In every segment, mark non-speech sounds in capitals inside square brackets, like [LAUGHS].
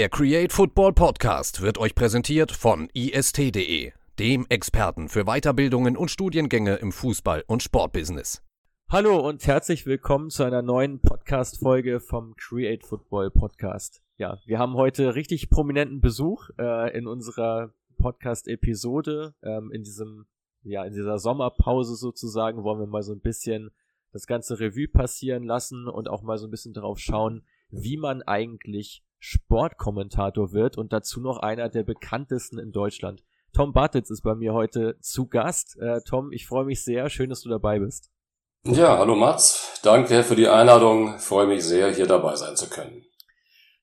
Der Create Football Podcast wird euch präsentiert von ist.de, dem Experten für Weiterbildungen und Studiengänge im Fußball- und Sportbusiness. Hallo und herzlich willkommen zu einer neuen Podcast-Folge vom Create Football Podcast. Ja, wir haben heute richtig prominenten Besuch äh, in unserer Podcast-Episode. Ähm, in diesem, ja, in dieser Sommerpause sozusagen wollen wir mal so ein bisschen das ganze Revue passieren lassen und auch mal so ein bisschen darauf schauen, wie man eigentlich Sportkommentator wird und dazu noch einer der bekanntesten in Deutschland. Tom Bartitz ist bei mir heute zu Gast. Äh, Tom, ich freue mich sehr. Schön, dass du dabei bist. Ja, hallo Mats. Danke für die Einladung. Ich freue mich sehr, hier dabei sein zu können.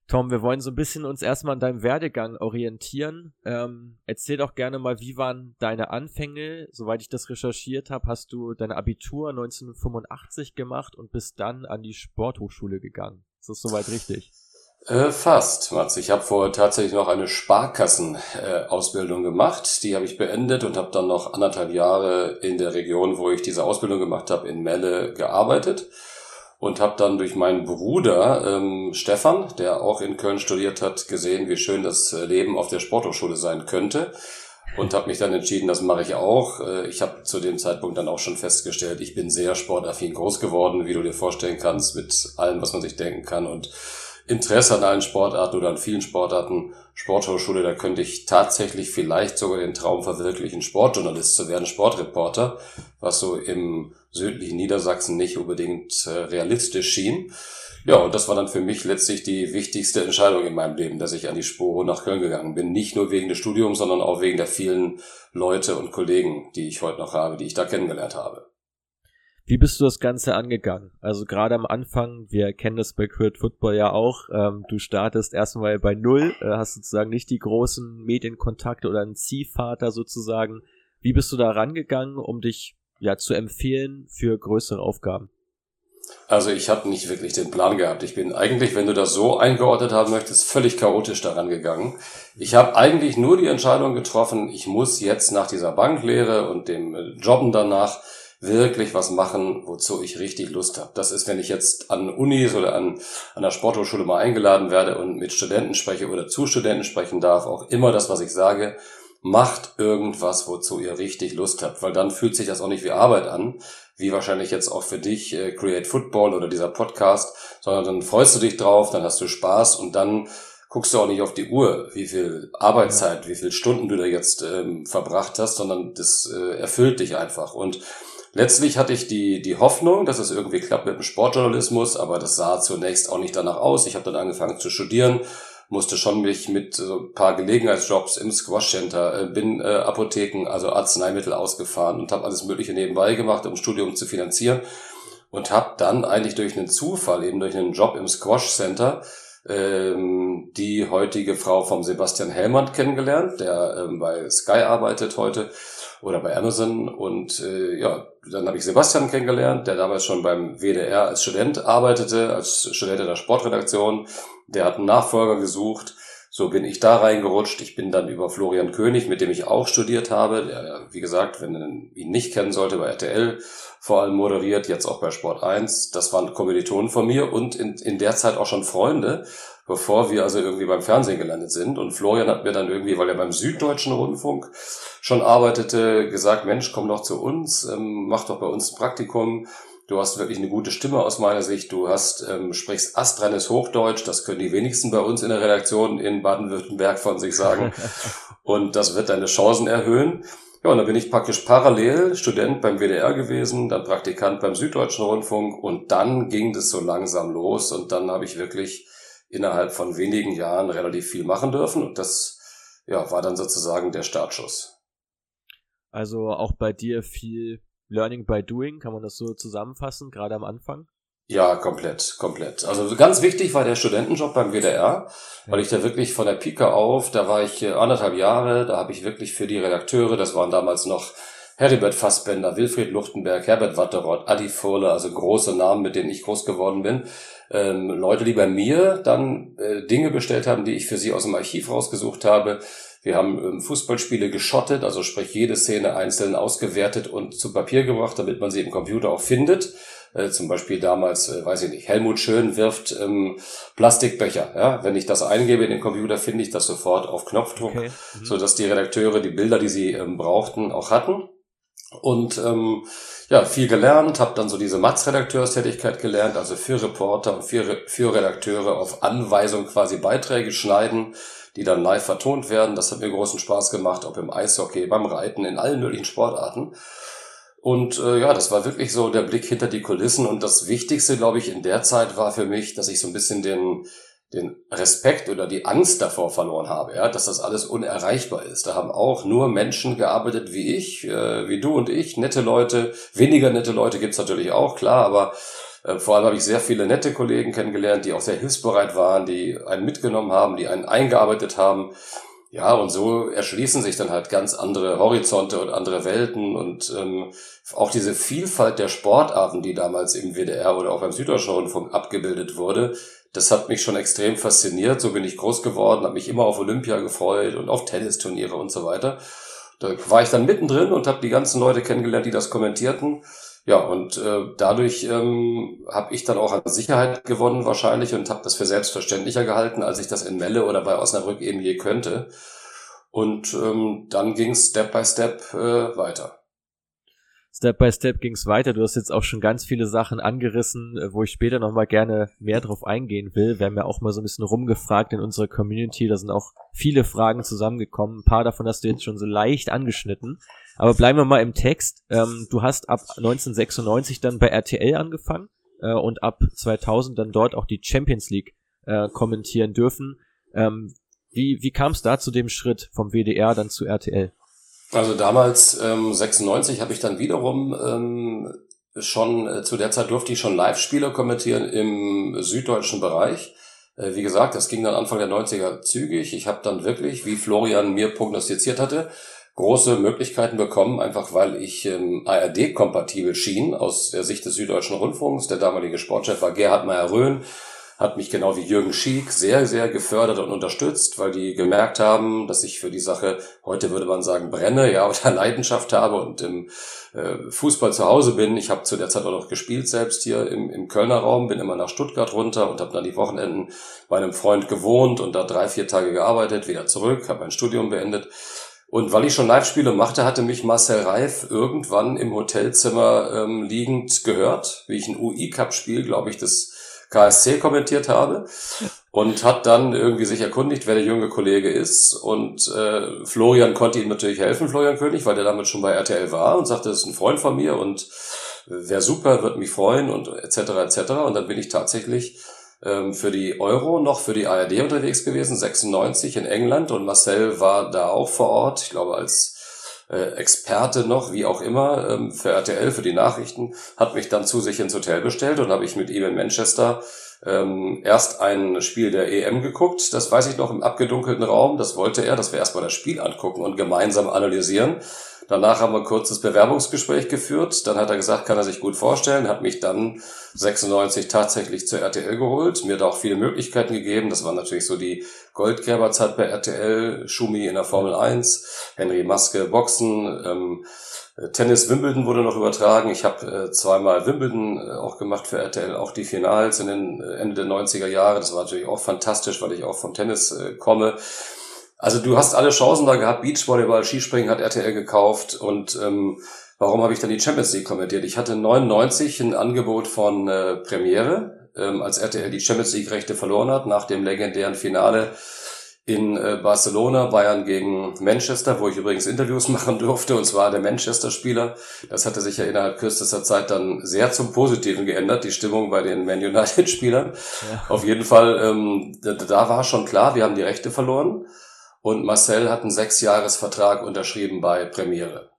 Tom, wir wollen so ein bisschen uns erstmal an deinem Werdegang orientieren. Ähm, erzähl doch gerne mal, wie waren deine Anfänge? Soweit ich das recherchiert habe, hast du dein Abitur 1985 gemacht und bist dann an die Sporthochschule gegangen. Ist das soweit richtig? Äh, fast, Mats. Ich habe vorher tatsächlich noch eine Sparkassenausbildung äh, gemacht. Die habe ich beendet und habe dann noch anderthalb Jahre in der Region, wo ich diese Ausbildung gemacht habe, in Melle gearbeitet und habe dann durch meinen Bruder ähm, Stefan, der auch in Köln studiert hat, gesehen, wie schön das Leben auf der Sporthochschule sein könnte und habe mich dann entschieden, das mache ich auch. Äh, ich habe zu dem Zeitpunkt dann auch schon festgestellt, ich bin sehr sportaffin groß geworden, wie du dir vorstellen kannst, mit allem, was man sich denken kann und Interesse an allen Sportarten oder an vielen Sportarten, Sporthochschule, da könnte ich tatsächlich vielleicht sogar den Traum verwirklichen, Sportjournalist zu werden, Sportreporter, was so im südlichen Niedersachsen nicht unbedingt äh, realistisch schien. Ja, und das war dann für mich letztlich die wichtigste Entscheidung in meinem Leben, dass ich an die Spur nach Köln gegangen bin. Nicht nur wegen des Studiums, sondern auch wegen der vielen Leute und Kollegen, die ich heute noch habe, die ich da kennengelernt habe. Wie bist du das Ganze angegangen? Also gerade am Anfang, wir kennen das bei Crit Football ja auch, ähm, du startest erstmal bei Null, äh, hast sozusagen nicht die großen Medienkontakte oder einen Ziehvater sozusagen. Wie bist du da rangegangen, um dich ja zu empfehlen für größere Aufgaben? Also ich habe nicht wirklich den Plan gehabt. Ich bin eigentlich, wenn du das so eingeordnet haben möchtest, völlig chaotisch daran gegangen. Ich habe eigentlich nur die Entscheidung getroffen, ich muss jetzt nach dieser Banklehre und dem äh, Jobben danach wirklich was machen, wozu ich richtig Lust habe. Das ist, wenn ich jetzt an Unis oder an, an der Sporthochschule mal eingeladen werde und mit Studenten spreche oder zu Studenten sprechen darf, auch immer das, was ich sage, macht irgendwas, wozu ihr richtig Lust habt, weil dann fühlt sich das auch nicht wie Arbeit an, wie wahrscheinlich jetzt auch für dich äh, Create Football oder dieser Podcast, sondern dann freust du dich drauf, dann hast du Spaß und dann guckst du auch nicht auf die Uhr, wie viel Arbeitszeit, wie viele Stunden du da jetzt ähm, verbracht hast, sondern das äh, erfüllt dich einfach. Und Letztlich hatte ich die, die Hoffnung, dass es irgendwie klappt mit dem Sportjournalismus, aber das sah zunächst auch nicht danach aus. Ich habe dann angefangen zu studieren, musste schon mich mit so ein paar Gelegenheitsjobs im Squash Center, äh, bin äh, Apotheken, also Arzneimittel ausgefahren und habe alles Mögliche nebenbei gemacht, um Studium zu finanzieren und habe dann eigentlich durch einen Zufall, eben durch einen Job im Squash Center, ähm, die heutige Frau vom Sebastian Hellmann kennengelernt, der ähm, bei Sky arbeitet heute oder bei Amazon. Und äh, ja, dann habe ich Sebastian kennengelernt, der damals schon beim WDR als Student arbeitete, als Student in der Sportredaktion. Der hat einen Nachfolger gesucht. So bin ich da reingerutscht. Ich bin dann über Florian König, mit dem ich auch studiert habe, der, wie gesagt, wenn man ihn nicht kennen sollte, bei RTL vor allem moderiert, jetzt auch bei Sport 1. Das waren Kommilitonen von mir und in, in der Zeit auch schon Freunde, bevor wir also irgendwie beim Fernsehen gelandet sind. Und Florian hat mir dann irgendwie, weil er beim Süddeutschen Rundfunk schon arbeitete, gesagt, Mensch, komm doch zu uns, ähm, mach doch bei uns ein Praktikum. Du hast wirklich eine gute Stimme aus meiner Sicht. Du hast, ähm, sprichst astreines Hochdeutsch. Das können die wenigsten bei uns in der Redaktion in Baden-Württemberg von sich sagen. [LAUGHS] Und das wird deine Chancen erhöhen. Ja, und dann bin ich praktisch parallel Student beim WDR gewesen, dann Praktikant beim Süddeutschen Rundfunk und dann ging das so langsam los und dann habe ich wirklich innerhalb von wenigen Jahren relativ viel machen dürfen und das ja, war dann sozusagen der Startschuss. Also auch bei dir viel Learning by Doing, kann man das so zusammenfassen, gerade am Anfang? Ja, komplett, komplett. Also ganz wichtig war der Studentenjob beim WDR, weil ich da wirklich von der Pike auf, da war ich anderthalb Jahre, da habe ich wirklich für die Redakteure, das waren damals noch Heribert Fassbender, Wilfried Luchtenberg, Herbert Watteroth, Adi Furle, also große Namen, mit denen ich groß geworden bin, ähm, Leute, die bei mir dann äh, Dinge bestellt haben, die ich für sie aus dem Archiv rausgesucht habe. Wir haben ähm, Fußballspiele geschottet, also sprich jede Szene einzeln ausgewertet und zu Papier gebracht, damit man sie im Computer auch findet. Äh, zum Beispiel damals, äh, weiß ich nicht, Helmut Schön wirft ähm, Plastikbecher. Ja? Wenn ich das eingebe in den Computer, finde ich das sofort auf Knopfdruck, okay. mhm. so dass die Redakteure die Bilder, die sie ähm, brauchten, auch hatten. Und ähm, ja, viel gelernt, habe dann so diese Matz-Redakteurstätigkeit gelernt, also für Reporter und für, für Redakteure auf Anweisung quasi Beiträge schneiden, die dann live vertont werden. Das hat mir großen Spaß gemacht, ob im Eishockey, beim Reiten, in allen möglichen Sportarten. Und äh, ja, das war wirklich so der Blick hinter die Kulissen. Und das Wichtigste, glaube ich, in der Zeit war für mich, dass ich so ein bisschen den, den Respekt oder die Angst davor verloren habe, ja, dass das alles unerreichbar ist. Da haben auch nur Menschen gearbeitet wie ich, äh, wie du und ich, nette Leute. Weniger nette Leute gibt's natürlich auch, klar, aber äh, vor allem habe ich sehr viele nette Kollegen kennengelernt, die auch sehr hilfsbereit waren, die einen mitgenommen haben, die einen eingearbeitet haben. Ja, und so erschließen sich dann halt ganz andere Horizonte und andere Welten und ähm, auch diese Vielfalt der Sportarten, die damals im WDR oder auch beim Süddeutschen Rundfunk abgebildet wurde, das hat mich schon extrem fasziniert. So bin ich groß geworden, habe mich immer auf Olympia gefreut und auf Tennisturniere und so weiter. Da war ich dann mittendrin und habe die ganzen Leute kennengelernt, die das kommentierten. Ja, und äh, dadurch ähm, habe ich dann auch an Sicherheit gewonnen wahrscheinlich und habe das für selbstverständlicher gehalten, als ich das in Melle oder bei Osnabrück eben je könnte. Und ähm, dann ging Step by Step äh, weiter. Step by Step ging es weiter. Du hast jetzt auch schon ganz viele Sachen angerissen, äh, wo ich später nochmal gerne mehr drauf eingehen will. Wir haben ja auch mal so ein bisschen rumgefragt in unserer Community. Da sind auch viele Fragen zusammengekommen. Ein paar davon hast du jetzt schon so leicht angeschnitten. Aber bleiben wir mal im Text. Ähm, du hast ab 1996 dann bei RTL angefangen äh, und ab 2000 dann dort auch die Champions League äh, kommentieren dürfen. Ähm, wie wie kam es da zu dem Schritt vom WDR dann zu RTL? Also damals, ähm, 96, habe ich dann wiederum ähm, schon, äh, zu der Zeit durfte ich schon Live-Spiele kommentieren im süddeutschen Bereich. Äh, wie gesagt, das ging dann Anfang der 90er zügig. Ich habe dann wirklich, wie Florian mir prognostiziert hatte, große Möglichkeiten bekommen, einfach weil ich ähm, ARD-kompatibel schien aus der Sicht des Süddeutschen Rundfunks. Der damalige Sportchef war Gerhard Meyer-Röhn, hat mich genau wie Jürgen Schiek sehr, sehr gefördert und unterstützt, weil die gemerkt haben, dass ich für die Sache, heute würde man sagen, brenne, ja, [LAUGHS] oder Leidenschaft habe und im äh, Fußball zu Hause bin. Ich habe zu der Zeit auch noch gespielt selbst hier im, im Kölner Raum, bin immer nach Stuttgart runter und habe dann die Wochenenden bei einem Freund gewohnt und da drei, vier Tage gearbeitet, wieder zurück, habe mein Studium beendet und weil ich schon Live-Spiele machte, hatte mich Marcel Reif irgendwann im Hotelzimmer ähm, liegend gehört, wie ich ein UI-Cup-Spiel, glaube ich, des KSC kommentiert habe und hat dann irgendwie sich erkundigt, wer der junge Kollege ist. Und äh, Florian konnte ihm natürlich helfen, Florian König, weil der damit schon bei RTL war und sagte, das ist ein Freund von mir und wäre super, wird mich freuen und etc. etc. Und dann bin ich tatsächlich ähm, für die Euro noch für die ARD unterwegs gewesen, 96 in England und Marcel war da auch vor Ort, ich glaube als äh, Experte noch, wie auch immer, ähm, für RTL, für die Nachrichten, hat mich dann zu sich ins Hotel bestellt und habe ich mit ihm in Manchester ähm, erst ein Spiel der EM geguckt, das weiß ich noch im abgedunkelten Raum, das wollte er, dass wir erstmal das Spiel angucken und gemeinsam analysieren. Danach haben wir ein kurzes Bewerbungsgespräch geführt. Dann hat er gesagt, kann er sich gut vorstellen, hat mich dann 96 tatsächlich zur RTL geholt, mir da auch viele Möglichkeiten gegeben. Das war natürlich so die Goldgräberzeit bei RTL, Schumi in der Formel 1, Henry Maske Boxen, ähm, Tennis Wimbledon wurde noch übertragen. Ich habe äh, zweimal Wimbledon äh, auch gemacht für RTL, auch die Finals in den äh, Ende der 90er Jahre. Das war natürlich auch fantastisch, weil ich auch vom Tennis äh, komme. Also du hast alle Chancen da gehabt. Beachvolleyball, Skispringen hat RTL gekauft und ähm, warum habe ich dann die Champions League kommentiert? Ich hatte 99 ein Angebot von äh, Premiere, ähm, als RTL die Champions League Rechte verloren hat nach dem legendären Finale in äh, Barcelona, Bayern gegen Manchester, wo ich übrigens Interviews [LAUGHS] machen durfte, und zwar der Manchester-Spieler. Das hatte sich ja innerhalb kürzester Zeit dann sehr zum Positiven geändert, die Stimmung bei den Man United-Spielern. Ja. Auf jeden Fall, ähm, da, da war schon klar, wir haben die Rechte verloren. Und Marcel hat einen Sechsjahresvertrag unterschrieben bei Premiere.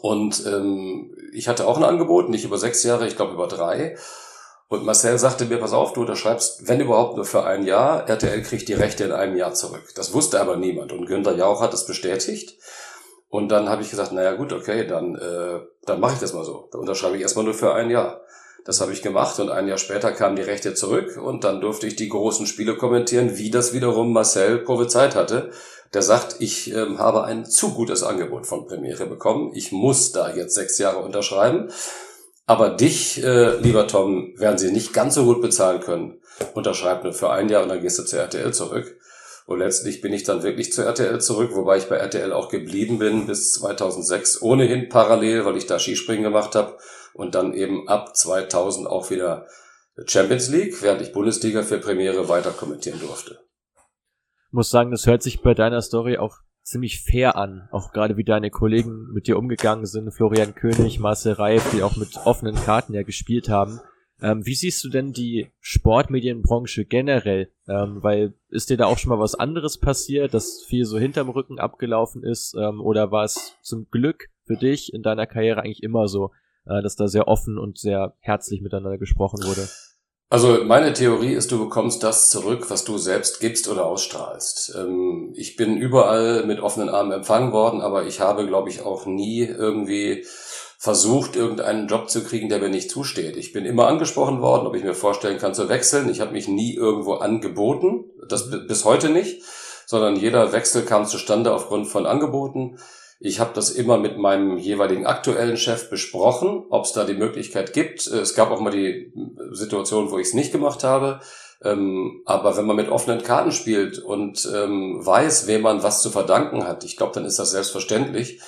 Und ähm, ich hatte auch ein Angebot, nicht über sechs Jahre, ich glaube über drei. Und Marcel sagte mir, pass auf, du unterschreibst, wenn überhaupt nur für ein Jahr. RTL kriegt die Rechte in einem Jahr zurück. Das wusste aber niemand. Und Günther Jauch hat das bestätigt. Und dann habe ich gesagt, naja gut, okay, dann, äh, dann mache ich das mal so. Dann unterschreibe ich erstmal nur für ein Jahr. Das habe ich gemacht und ein Jahr später kamen die Rechte zurück und dann durfte ich die großen Spiele kommentieren, wie das wiederum Marcel prophezeit hatte. Der sagt, ich ähm, habe ein zu gutes Angebot von Premiere bekommen. Ich muss da jetzt sechs Jahre unterschreiben. Aber dich, äh, lieber Tom, werden sie nicht ganz so gut bezahlen können. Unterschreib nur für ein Jahr und dann gehst du zu RTL zurück. Und letztlich bin ich dann wirklich zu RTL zurück, wobei ich bei RTL auch geblieben bin bis 2006, ohnehin parallel, weil ich da Skispringen gemacht habe und dann eben ab 2000 auch wieder Champions League, während ich Bundesliga für Premiere weiter kommentieren durfte. Muss sagen, das hört sich bei deiner Story auch ziemlich fair an, auch gerade wie deine Kollegen mit dir umgegangen sind, Florian König, Marcel Reif, die auch mit offenen Karten ja gespielt haben. Ähm, wie siehst du denn die Sportmedienbranche generell? Ähm, weil ist dir da auch schon mal was anderes passiert, dass viel so hinterm Rücken abgelaufen ist? Ähm, oder war es zum Glück für dich in deiner Karriere eigentlich immer so, äh, dass da sehr offen und sehr herzlich miteinander gesprochen wurde? Also meine Theorie ist, du bekommst das zurück, was du selbst gibst oder ausstrahlst. Ähm, ich bin überall mit offenen Armen empfangen worden, aber ich habe, glaube ich, auch nie irgendwie versucht, irgendeinen Job zu kriegen, der mir nicht zusteht. Ich bin immer angesprochen worden, ob ich mir vorstellen kann zu wechseln. Ich habe mich nie irgendwo angeboten, das bis heute nicht, sondern jeder Wechsel kam zustande aufgrund von Angeboten. Ich habe das immer mit meinem jeweiligen aktuellen Chef besprochen, ob es da die Möglichkeit gibt. Es gab auch mal die Situation, wo ich es nicht gemacht habe. Ähm, aber wenn man mit offenen Karten spielt und ähm, weiß, wem man was zu verdanken hat, ich glaube, dann ist das selbstverständlich.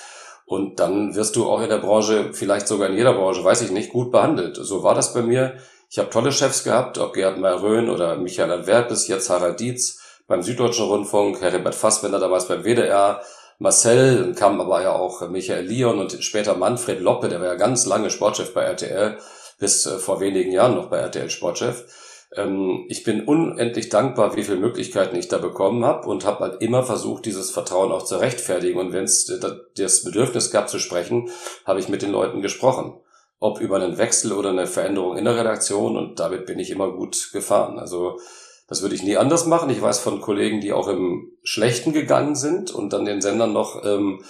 Und dann wirst du auch in der Branche, vielleicht sogar in jeder Branche, weiß ich nicht, gut behandelt. So war das bei mir. Ich habe tolle Chefs gehabt, ob Gerhard Meyer-Röhn oder Michael Antwerpes, jetzt Harald Dietz beim Süddeutschen Rundfunk, Herbert Fassbender damals beim WDR, Marcel, kam aber ja auch Michael Lion und später Manfred Loppe, der war ja ganz lange Sportchef bei RTL, bis äh, vor wenigen Jahren noch bei RTL Sportchef. Ähm, ich bin unendlich dankbar, wie viele Möglichkeiten ich da bekommen habe und habe halt immer versucht, dieses Vertrauen auch zu rechtfertigen. Und wenn es das Bedürfnis gab zu sprechen, habe ich mit den Leuten gesprochen. Ob über einen Wechsel oder eine Veränderung in der Redaktion und damit bin ich immer gut gefahren. Also das würde ich nie anders machen. Ich weiß von Kollegen, die auch im Schlechten gegangen sind und dann den Sendern noch ähm,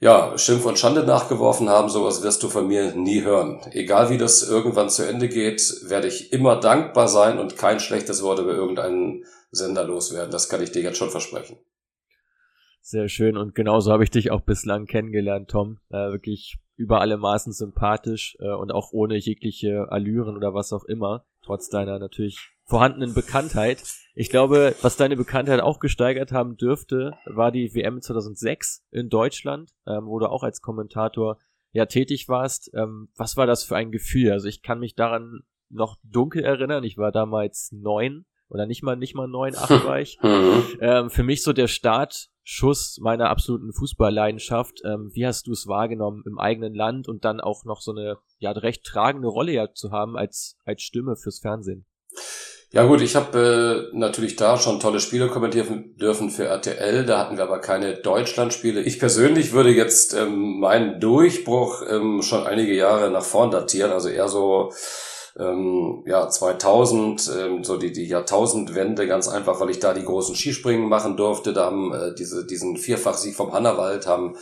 ja, Schimpf und Schande nachgeworfen haben, sowas wirst du von mir nie hören. Egal wie das irgendwann zu Ende geht, werde ich immer dankbar sein und kein schlechtes Wort über irgendeinen Sender loswerden. Das kann ich dir jetzt schon versprechen. Sehr schön und genauso habe ich dich auch bislang kennengelernt, Tom. Äh, wirklich über alle Maßen sympathisch äh, und auch ohne jegliche Allüren oder was auch immer, trotz deiner natürlich vorhandenen Bekanntheit. Ich glaube, was deine Bekanntheit auch gesteigert haben dürfte, war die WM 2006 in Deutschland, ähm, wo du auch als Kommentator ja tätig warst. Ähm, was war das für ein Gefühl? Also ich kann mich daran noch dunkel erinnern. Ich war damals neun oder nicht mal nicht mal neun, acht [LAUGHS] war ich. Mhm. ähm, für mich so der Startschuss meiner absoluten Fußballleidenschaft. Ähm, wie hast du es wahrgenommen im eigenen Land und dann auch noch so eine ja recht tragende Rolle ja zu haben als als Stimme fürs Fernsehen? Ja gut, ich habe äh, natürlich da schon tolle Spiele kommentieren dürfen für RTL, da hatten wir aber keine Deutschlandspiele. Ich persönlich würde jetzt ähm, meinen Durchbruch ähm, schon einige Jahre nach vorn datieren, also eher so ähm, ja 2000, ähm, so die die Jahrtausendwende ganz einfach, weil ich da die großen Skispringen machen durfte. Da haben äh, diese diesen Vierfachsieg vom Hannawald haben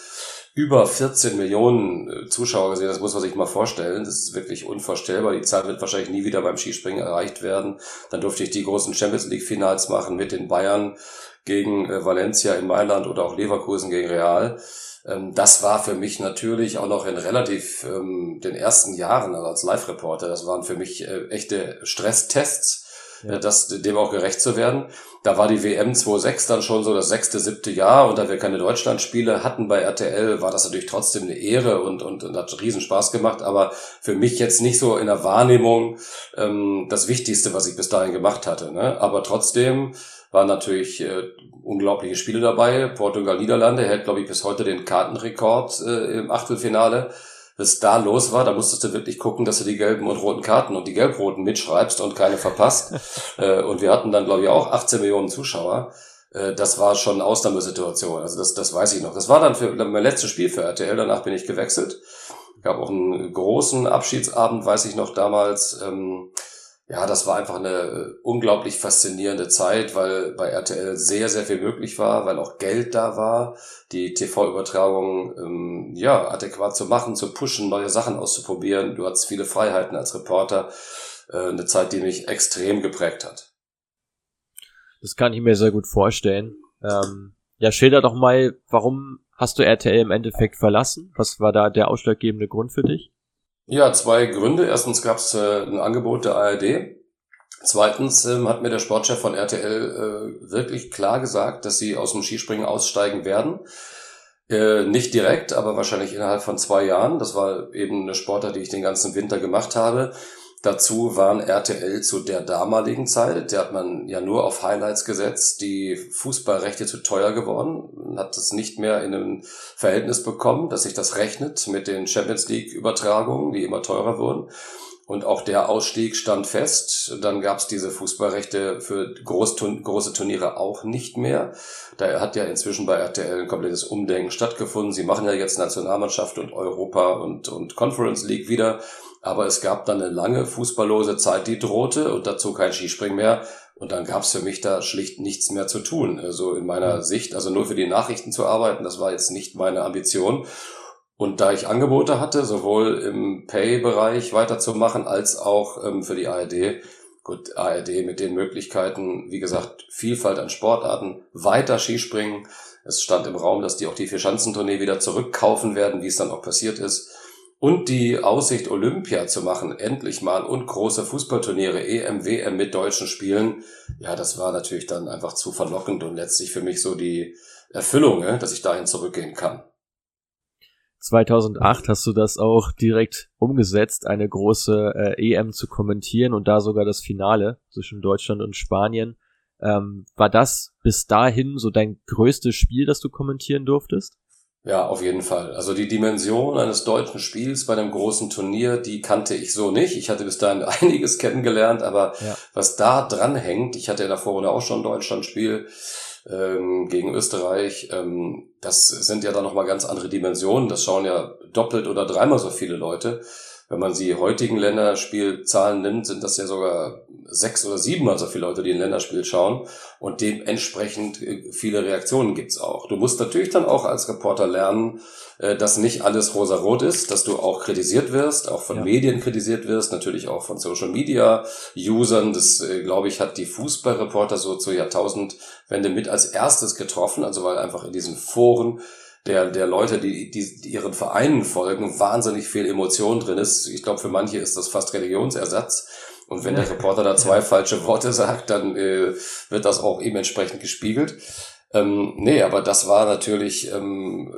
über 14 Millionen äh, Zuschauer gesehen. Das muss man sich mal vorstellen. Das ist wirklich unvorstellbar. Die Zahl wird wahrscheinlich nie wieder beim Skispringen erreicht werden. Dann durfte ich die großen Champions League Finals machen mit den Bayern gegen äh, Valencia in Mailand oder auch Leverkusen gegen Real. Ähm, das war für mich natürlich auch noch in relativ ähm, den ersten Jahren also als Live-Reporter. Das waren für mich äh, echte Stresstests ja. Das, dem auch gerecht zu werden. Da war die WM 2.6 dann schon so das sechste, siebte Jahr und da wir keine Deutschlandspiele hatten bei RTL, war das natürlich trotzdem eine Ehre und, und, und hat riesen Spaß gemacht, aber für mich jetzt nicht so in der Wahrnehmung ähm, das Wichtigste, was ich bis dahin gemacht hatte. Ne? Aber trotzdem waren natürlich äh, unglaubliche Spiele dabei. Portugal, Niederlande hält, glaube ich, bis heute den Kartenrekord äh, im Achtelfinale was da los war, da musstest du wirklich gucken, dass du die gelben und roten Karten und die gelb-roten mitschreibst und keine verpasst. [LAUGHS] Äh, und wir hatten dann, glaube ich, auch 18 Millionen Zuschauer. Äh, das war schon eine Ausnahmesituation. Also das, das weiß ich noch. Das war dann für mein letztes Spiel für RTL. Danach bin ich gewechselt. Gab auch einen großen Abschiedsabend, weiß ich noch damals. Ähm, ja, das war einfach eine äh, unglaublich faszinierende Zeit, weil bei RTL sehr, sehr viel möglich war, weil auch Geld da war, die TV-Übertragung ähm, ja adäquat zu machen, zu pushen, neue Sachen auszuprobieren. Du hattest viele Freiheiten als Reporter. Äh, eine Zeit, die mich extrem geprägt hat. Das kann ich mir sehr gut vorstellen. Ähm, ja, schilder doch mal, warum hast du RTL im Endeffekt verlassen? Was war da der ausschlaggebende Grund für dich? Ja, zwei Gründe. Erstens gab es äh, ein Angebot der ARD. Zweitens ähm, hat mir der Sportchef von RTL äh, wirklich klar gesagt, dass sie aus dem Skispringen aussteigen werden. Äh, nicht direkt, aber wahrscheinlich innerhalb von zwei Jahren. Das war eben eine Sportart, die ich den ganzen Winter gemacht habe. Dazu waren RTL zu der damaligen Zeit, der hat man ja nur auf Highlights gesetzt, die Fußballrechte zu teuer geworden, hat es nicht mehr in einem Verhältnis bekommen, dass sich das rechnet mit den Champions League Übertragungen, die immer teurer wurden. Und auch der Ausstieg stand fest. Dann gab es diese Fußballrechte für Großturn große Turniere auch nicht mehr. Da hat ja inzwischen bei RTL ein komplettes Umdenken stattgefunden. Sie machen ja jetzt Nationalmannschaft und Europa und, und Conference League wieder. Aber es gab dann eine lange fußballlose Zeit, die drohte und dazu kein Skispringen mehr. Und dann gab es für mich da schlicht nichts mehr zu tun. Also in meiner mhm. Sicht, also nur für die Nachrichten zu arbeiten, das war jetzt nicht meine Ambition. Und da ich Angebote hatte, sowohl im Pay-Bereich weiterzumachen, als auch ähm, für die ARD, gut, ARD mit den Möglichkeiten, wie gesagt, Vielfalt an Sportarten, weiter Skispringen. Es stand im Raum, dass die auch die Vier-Schanzentournee wieder zurückkaufen werden, wie es dann auch passiert ist und die Aussicht, Olympia zu machen, endlich mal, und große Fußballturniere, EM, WM mit deutschen Spielen, ja, das war natürlich dann einfach zu verlockend und letztlich für mich so die Erfüllung, ne, dass ich dahin zurückgehen kann. 2008 hast du das auch direkt umgesetzt, eine große äh, EM zu kommentieren und da sogar das Finale zwischen Deutschland und Spanien. Ähm, war das bis dahin so dein größtes Spiel, das du kommentieren durftest? Ja, auf jeden Fall. Also die Dimension eines deutschen Spiels bei einem großen Turnier, die kannte ich so nicht. Ich hatte bis dahin [LAUGHS] einiges kennengelernt, aber ja. was da dran hängt, ich hatte ja davor auch schon ein Deutschlandspiel ähm, gegen Österreich, ähm, das sind ja dann nochmal ganz andere Dimensionen. Das schauen ja doppelt oder dreimal so viele Leute. Wenn man die heutigen Länderspielzahlen nimmt, sind das ja sogar sechs oder siebenmal so viele Leute, die ein Länderspiel schauen. Und dementsprechend äh, viele Reaktionen gibt's auch. Du musst natürlich dann auch als Reporter lernen, äh, dass nicht alles rosarot ist, dass du auch kritisiert wirst, auch von ja. Medien kritisiert wirst, natürlich auch von Social Media Usern. Das, äh, glaube ich, hat die Fußballreporter so zur Jahrtausendwende mit als erstes getroffen. Also weil einfach in diesen Foren der, der Leute, die, die, die ihren Vereinen folgen, wahnsinnig viel Emotion drin ist. Ich glaube, für manche ist das fast Religionsersatz. Und wenn der Reporter da zwei falsche Worte sagt, dann äh, wird das auch ihm entsprechend gespiegelt. Ähm, nee, aber das war natürlich ähm,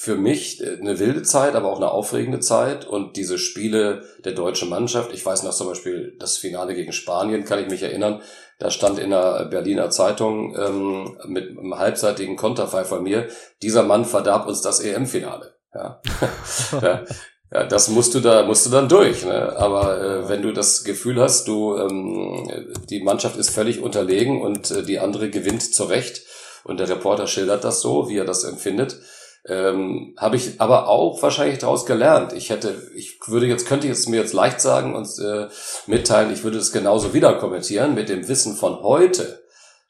für mich eine wilde Zeit, aber auch eine aufregende Zeit. Und diese Spiele der deutschen Mannschaft, ich weiß noch zum Beispiel das Finale gegen Spanien, kann ich mich erinnern, da stand in der Berliner Zeitung ähm, mit einem halbseitigen Konterfei von mir, dieser Mann verdarb uns das EM-Finale. Ja. [LAUGHS] ja. ja, das musst du da, musst du dann durch. Ne? Aber äh, wenn du das Gefühl hast, du, ähm, die Mannschaft ist völlig unterlegen und äh, die andere gewinnt zurecht und der Reporter schildert das so, wie er das empfindet, ähm, habe ich aber auch wahrscheinlich daraus gelernt. Ich hätte, ich würde jetzt, könnte jetzt mir jetzt leicht sagen und äh, mitteilen, ich würde es genauso wieder kommentieren mit dem Wissen von heute,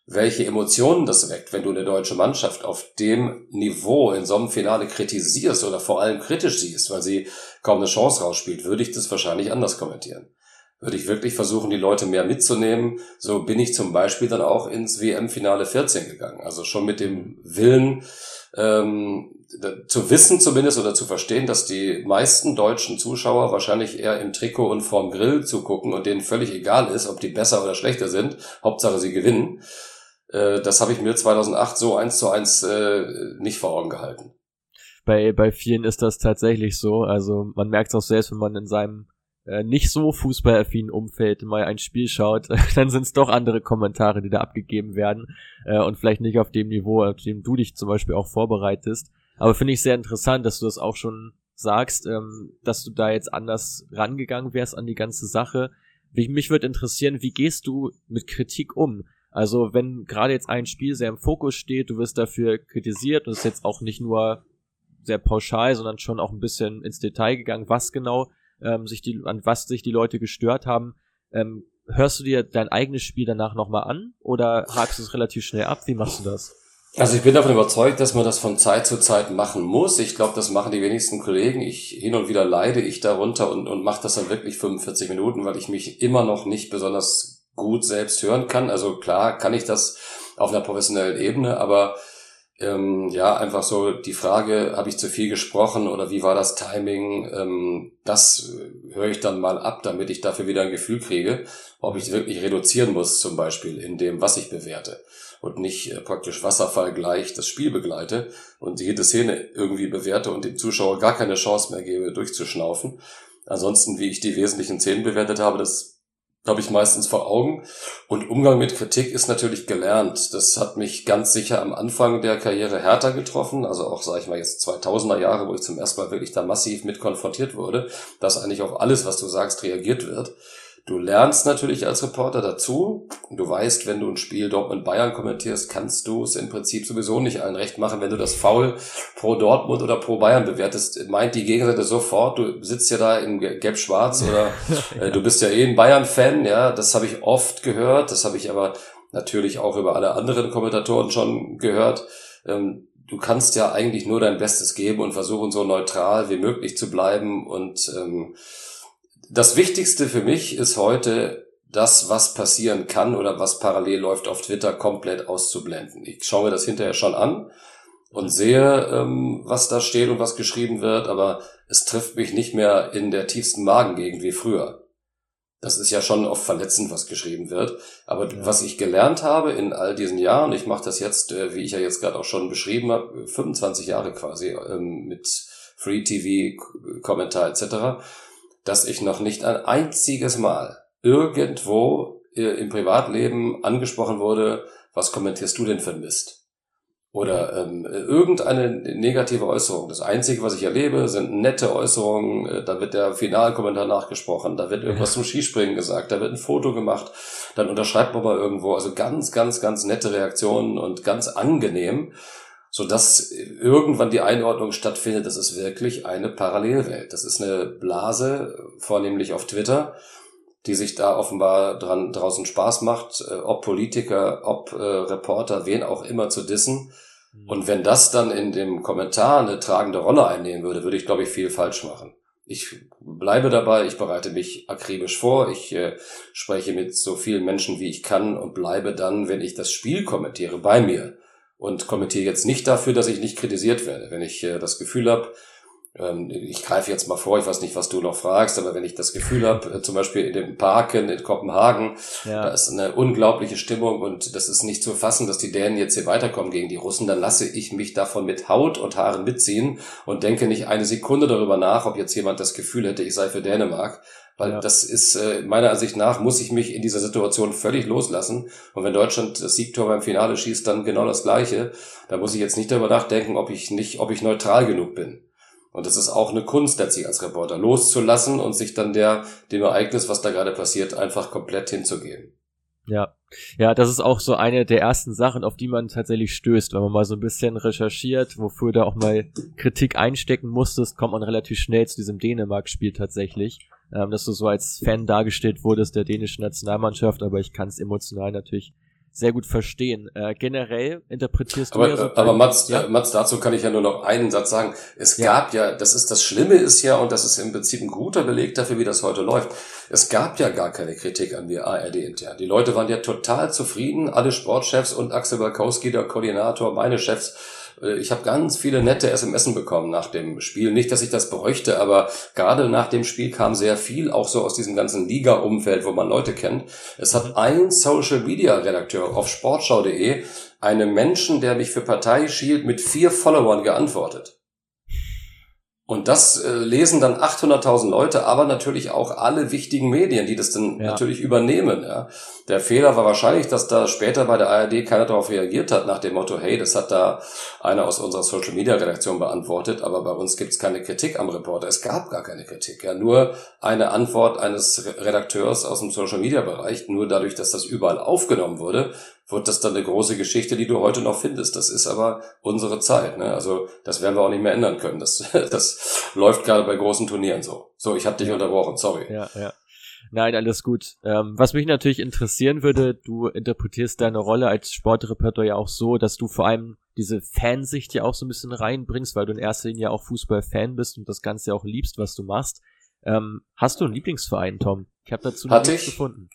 welche Emotionen das weckt, wenn du eine deutsche Mannschaft auf dem Niveau in so einem Finale kritisierst oder vor allem kritisch siehst, weil sie kaum eine Chance rausspielt, würde ich das wahrscheinlich anders kommentieren. Würde ich wirklich versuchen, die Leute mehr mitzunehmen. So bin ich zum Beispiel dann auch ins WM-Finale 14 gegangen. Also schon mit dem Willen, ähm, zu wissen zumindest oder zu verstehen, dass die meisten deutschen Zuschauer wahrscheinlich eher im Trikot und vorm Grill zugucken und denen völlig egal ist, ob die besser oder schlechter sind. Hauptsache sie gewinnen. Äh, das habe ich mir 2008 so eins zu eins äh, nicht vor Augen gehalten. Bei, bei vielen ist das tatsächlich so. Also man merkt es auch selbst, wenn man in seinem äh, nicht so fußballaffinen Umfeld mal ein Spiel schaut, [LAUGHS] dann sind es doch andere Kommentare, die da abgegeben werden äh, und vielleicht nicht auf dem Niveau, auf dem du dich zum Beispiel auch vorbereitest. Aber finde ich sehr interessant, dass du das auch schon sagst, ähm, dass du da jetzt anders rangegangen wärst an die ganze Sache. Wie, mich würde interessieren, wie gehst du mit Kritik um? Also wenn gerade jetzt ein Spiel sehr im Fokus steht, du wirst dafür kritisiert und es ist jetzt auch nicht nur sehr pauschal, sondern schon auch ein bisschen ins Detail gegangen, was genau ähm, sich die, an was sich die Leute gestört haben. Ähm, hörst du dir dein eigenes Spiel danach nochmal an oder hakst du es relativ schnell ab? Wie machst du das? Also ich bin davon überzeugt, dass man das von Zeit zu Zeit machen muss. Ich glaube, das machen die wenigsten Kollegen. Ich hin und wieder leide ich darunter und, und mache das dann wirklich 45 Minuten, weil ich mich immer noch nicht besonders gut selbst hören kann. Also klar kann ich das auf einer professionellen Ebene, aber ähm, ja, einfach so die Frage, habe ich zu viel gesprochen oder wie war das Timing? Ähm, das äh, höre ich dann mal ab, damit ich dafür wieder ein Gefühl kriege, ob ich wirklich reduzieren muss, zum Beispiel in dem, was ich bewerte und nicht äh, praktisch wasserfallgleich das Spiel begleite und jede Szene irgendwie bewerte und dem Zuschauer gar keine Chance mehr gebe, durchzuschnaufen. Ansonsten, wie ich die wesentlichen Szenen bewertet habe, das habe ich meistens vor Augen. Und Umgang mit Kritik ist natürlich gelernt. Das hat mich ganz sicher am Anfang der Karriere härter getroffen. Also auch, sage ich mal, jetzt 2000er Jahre, wo ich zum ersten Mal wirklich da massiv mit konfrontiert wurde, dass eigentlich auf alles, was du sagst, reagiert wird. Du lernst natürlich als Reporter dazu. Du weißt, wenn du ein Spiel Dortmund Bayern kommentierst, kannst du es im Prinzip sowieso nicht allen recht machen. Wenn du das Foul pro Dortmund oder pro Bayern bewertest, meint die Gegenseite sofort, du sitzt ja da in Gelb-Schwarz oder [LAUGHS] äh, du bist ja eh ein Bayern-Fan. Ja, das habe ich oft gehört. Das habe ich aber natürlich auch über alle anderen Kommentatoren schon gehört. Ähm, du kannst ja eigentlich nur dein Bestes geben und versuchen, so neutral wie möglich zu bleiben und ähm, das Wichtigste für mich ist heute, das, was passieren kann oder was parallel läuft auf Twitter, komplett auszublenden. Ich schaue mir das hinterher schon an und sehe, ähm, was da steht und was geschrieben wird, aber es trifft mich nicht mehr in der tiefsten Magengegend wie früher. Das ist ja schon oft verletzend, was geschrieben wird. Aber ja. was ich gelernt habe in all diesen Jahren, ich mache das jetzt, äh, wie ich ja jetzt gerade auch schon beschrieben habe, 25 Jahre quasi ähm, mit Free TV, Kommentar etc., dass ich noch nicht ein einziges Mal irgendwo äh, im Privatleben angesprochen wurde, was kommentierst du denn für ein Mist? Oder ähm, irgendeine negative Äußerung. Das Einzige, was ich erlebe, sind nette Äußerungen. Äh, da wird der Finalkommentar nachgesprochen, da wird irgendwas zum Skispringen gesagt, da wird ein Foto gemacht, dann unterschreibt man mal irgendwo. Also ganz, ganz, ganz nette Reaktionen und ganz angenehm so dass irgendwann die Einordnung stattfindet, das ist wirklich eine Parallelwelt. Das ist eine Blase, vornehmlich auf Twitter, die sich da offenbar dran draußen Spaß macht, äh, ob Politiker, ob äh, Reporter, wen auch immer zu dissen. Mhm. Und wenn das dann in dem Kommentar eine tragende Rolle einnehmen würde, würde ich, glaube ich, viel falsch machen. Ich bleibe dabei, ich bereite mich akribisch vor, ich äh, spreche mit so vielen Menschen, wie ich kann und bleibe dann, wenn ich das Spiel kommentiere, bei mir und kommentiere jetzt nicht dafür, dass ich nicht kritisiert werde. Wenn ich äh, das Gefühl habe, ich greife jetzt mal vor, ich weiß nicht, was du noch fragst, aber wenn ich das Gefühl habe, äh, zum Beispiel in dem Parken in Kopenhagen, ja. da ist eine unglaubliche Stimmung und das ist nicht zu fassen, dass die Dänen jetzt hier weiterkommen gegen die Russen, dann lasse ich mich davon mit Haut und Haaren mitziehen und denke nicht eine Sekunde darüber nach, ob jetzt jemand das Gefühl hätte, ich sei für Dänemark, weil ja. das ist, äh, meiner Ansicht nach, muss ich mich in dieser Situation völlig loslassen. Und wenn Deutschland das Siegtor beim Finale schießt, dann genau das Gleiche. Da muss ich jetzt nicht darüber nachdenken, ob ich nicht, ob ich neutral genug bin. Und das ist auch eine Kunst letztlich als Reporter, loszulassen und sich dann der, dem Ereignis, was da gerade passiert, einfach komplett hinzugeben. Ja. Ja, das ist auch so eine der ersten Sachen, auf die man tatsächlich stößt. Wenn man mal so ein bisschen recherchiert, wofür du auch mal Kritik einstecken musstest, kommt man relativ schnell zu diesem Dänemark-Spiel tatsächlich ähm, dass du so als Fan dargestellt wurdest der dänischen Nationalmannschaft, aber ich kann es emotional natürlich sehr gut verstehen. Äh, generell interpretierst aber, du ja so. Äh, aber Mats, ja? Äh, Mats, dazu kann ich ja nur noch einen Satz sagen. Es ja. gab ja, das ist das Schlimme ist ja, und das ist im Prinzip ein guter Beleg dafür, wie das heute läuft. Es gab ja gar keine Kritik an die ARD intern. Die Leute waren ja total zufrieden, alle Sportchefs und Axel Balkowski, der Koordinator, meine Chefs ich habe ganz viele nette SMS bekommen nach dem Spiel. Nicht, dass ich das bräuchte, aber gerade nach dem Spiel kam sehr viel, auch so aus diesem ganzen Liga-Umfeld, wo man Leute kennt. Es hat ein Social-Media-Redakteur auf sportschau.de einem Menschen, der mich für Partei schielt, mit vier Followern geantwortet. Und das äh, lesen dann 800.000 Leute, aber natürlich auch alle wichtigen Medien, die das dann ja. natürlich übernehmen. Ja. Der Fehler war wahrscheinlich, dass da später bei der ARD keiner darauf reagiert hat, nach dem Motto, hey, das hat da einer aus unserer Social-Media-Redaktion beantwortet, aber bei uns gibt's keine Kritik am Reporter. Es gab gar keine Kritik, ja, nur eine Antwort eines Redakteurs aus dem Social-Media-Bereich. Nur dadurch, dass das überall aufgenommen wurde, wird das dann eine große Geschichte, die du heute noch findest. Das ist aber unsere Zeit. Ne? Also das werden wir auch nicht mehr ändern können. Das, [LAUGHS] das läuft gerade bei großen Turnieren so. So, ich habe dich ja. unterbrochen, sorry. Ja, ja. Nein, alles gut. Ähm, was mich natürlich interessieren würde, du interpretierst deine Rolle als Sportreporter ja auch so, dass du vor allem diese Fansicht ja auch so ein bisschen reinbringst, weil du in erster Linie auch Fußballfan bist und das Ganze auch liebst, was du machst. Ähm, hast du einen Lieblingsverein, Tom? Ich habe dazu noch nichts gefunden.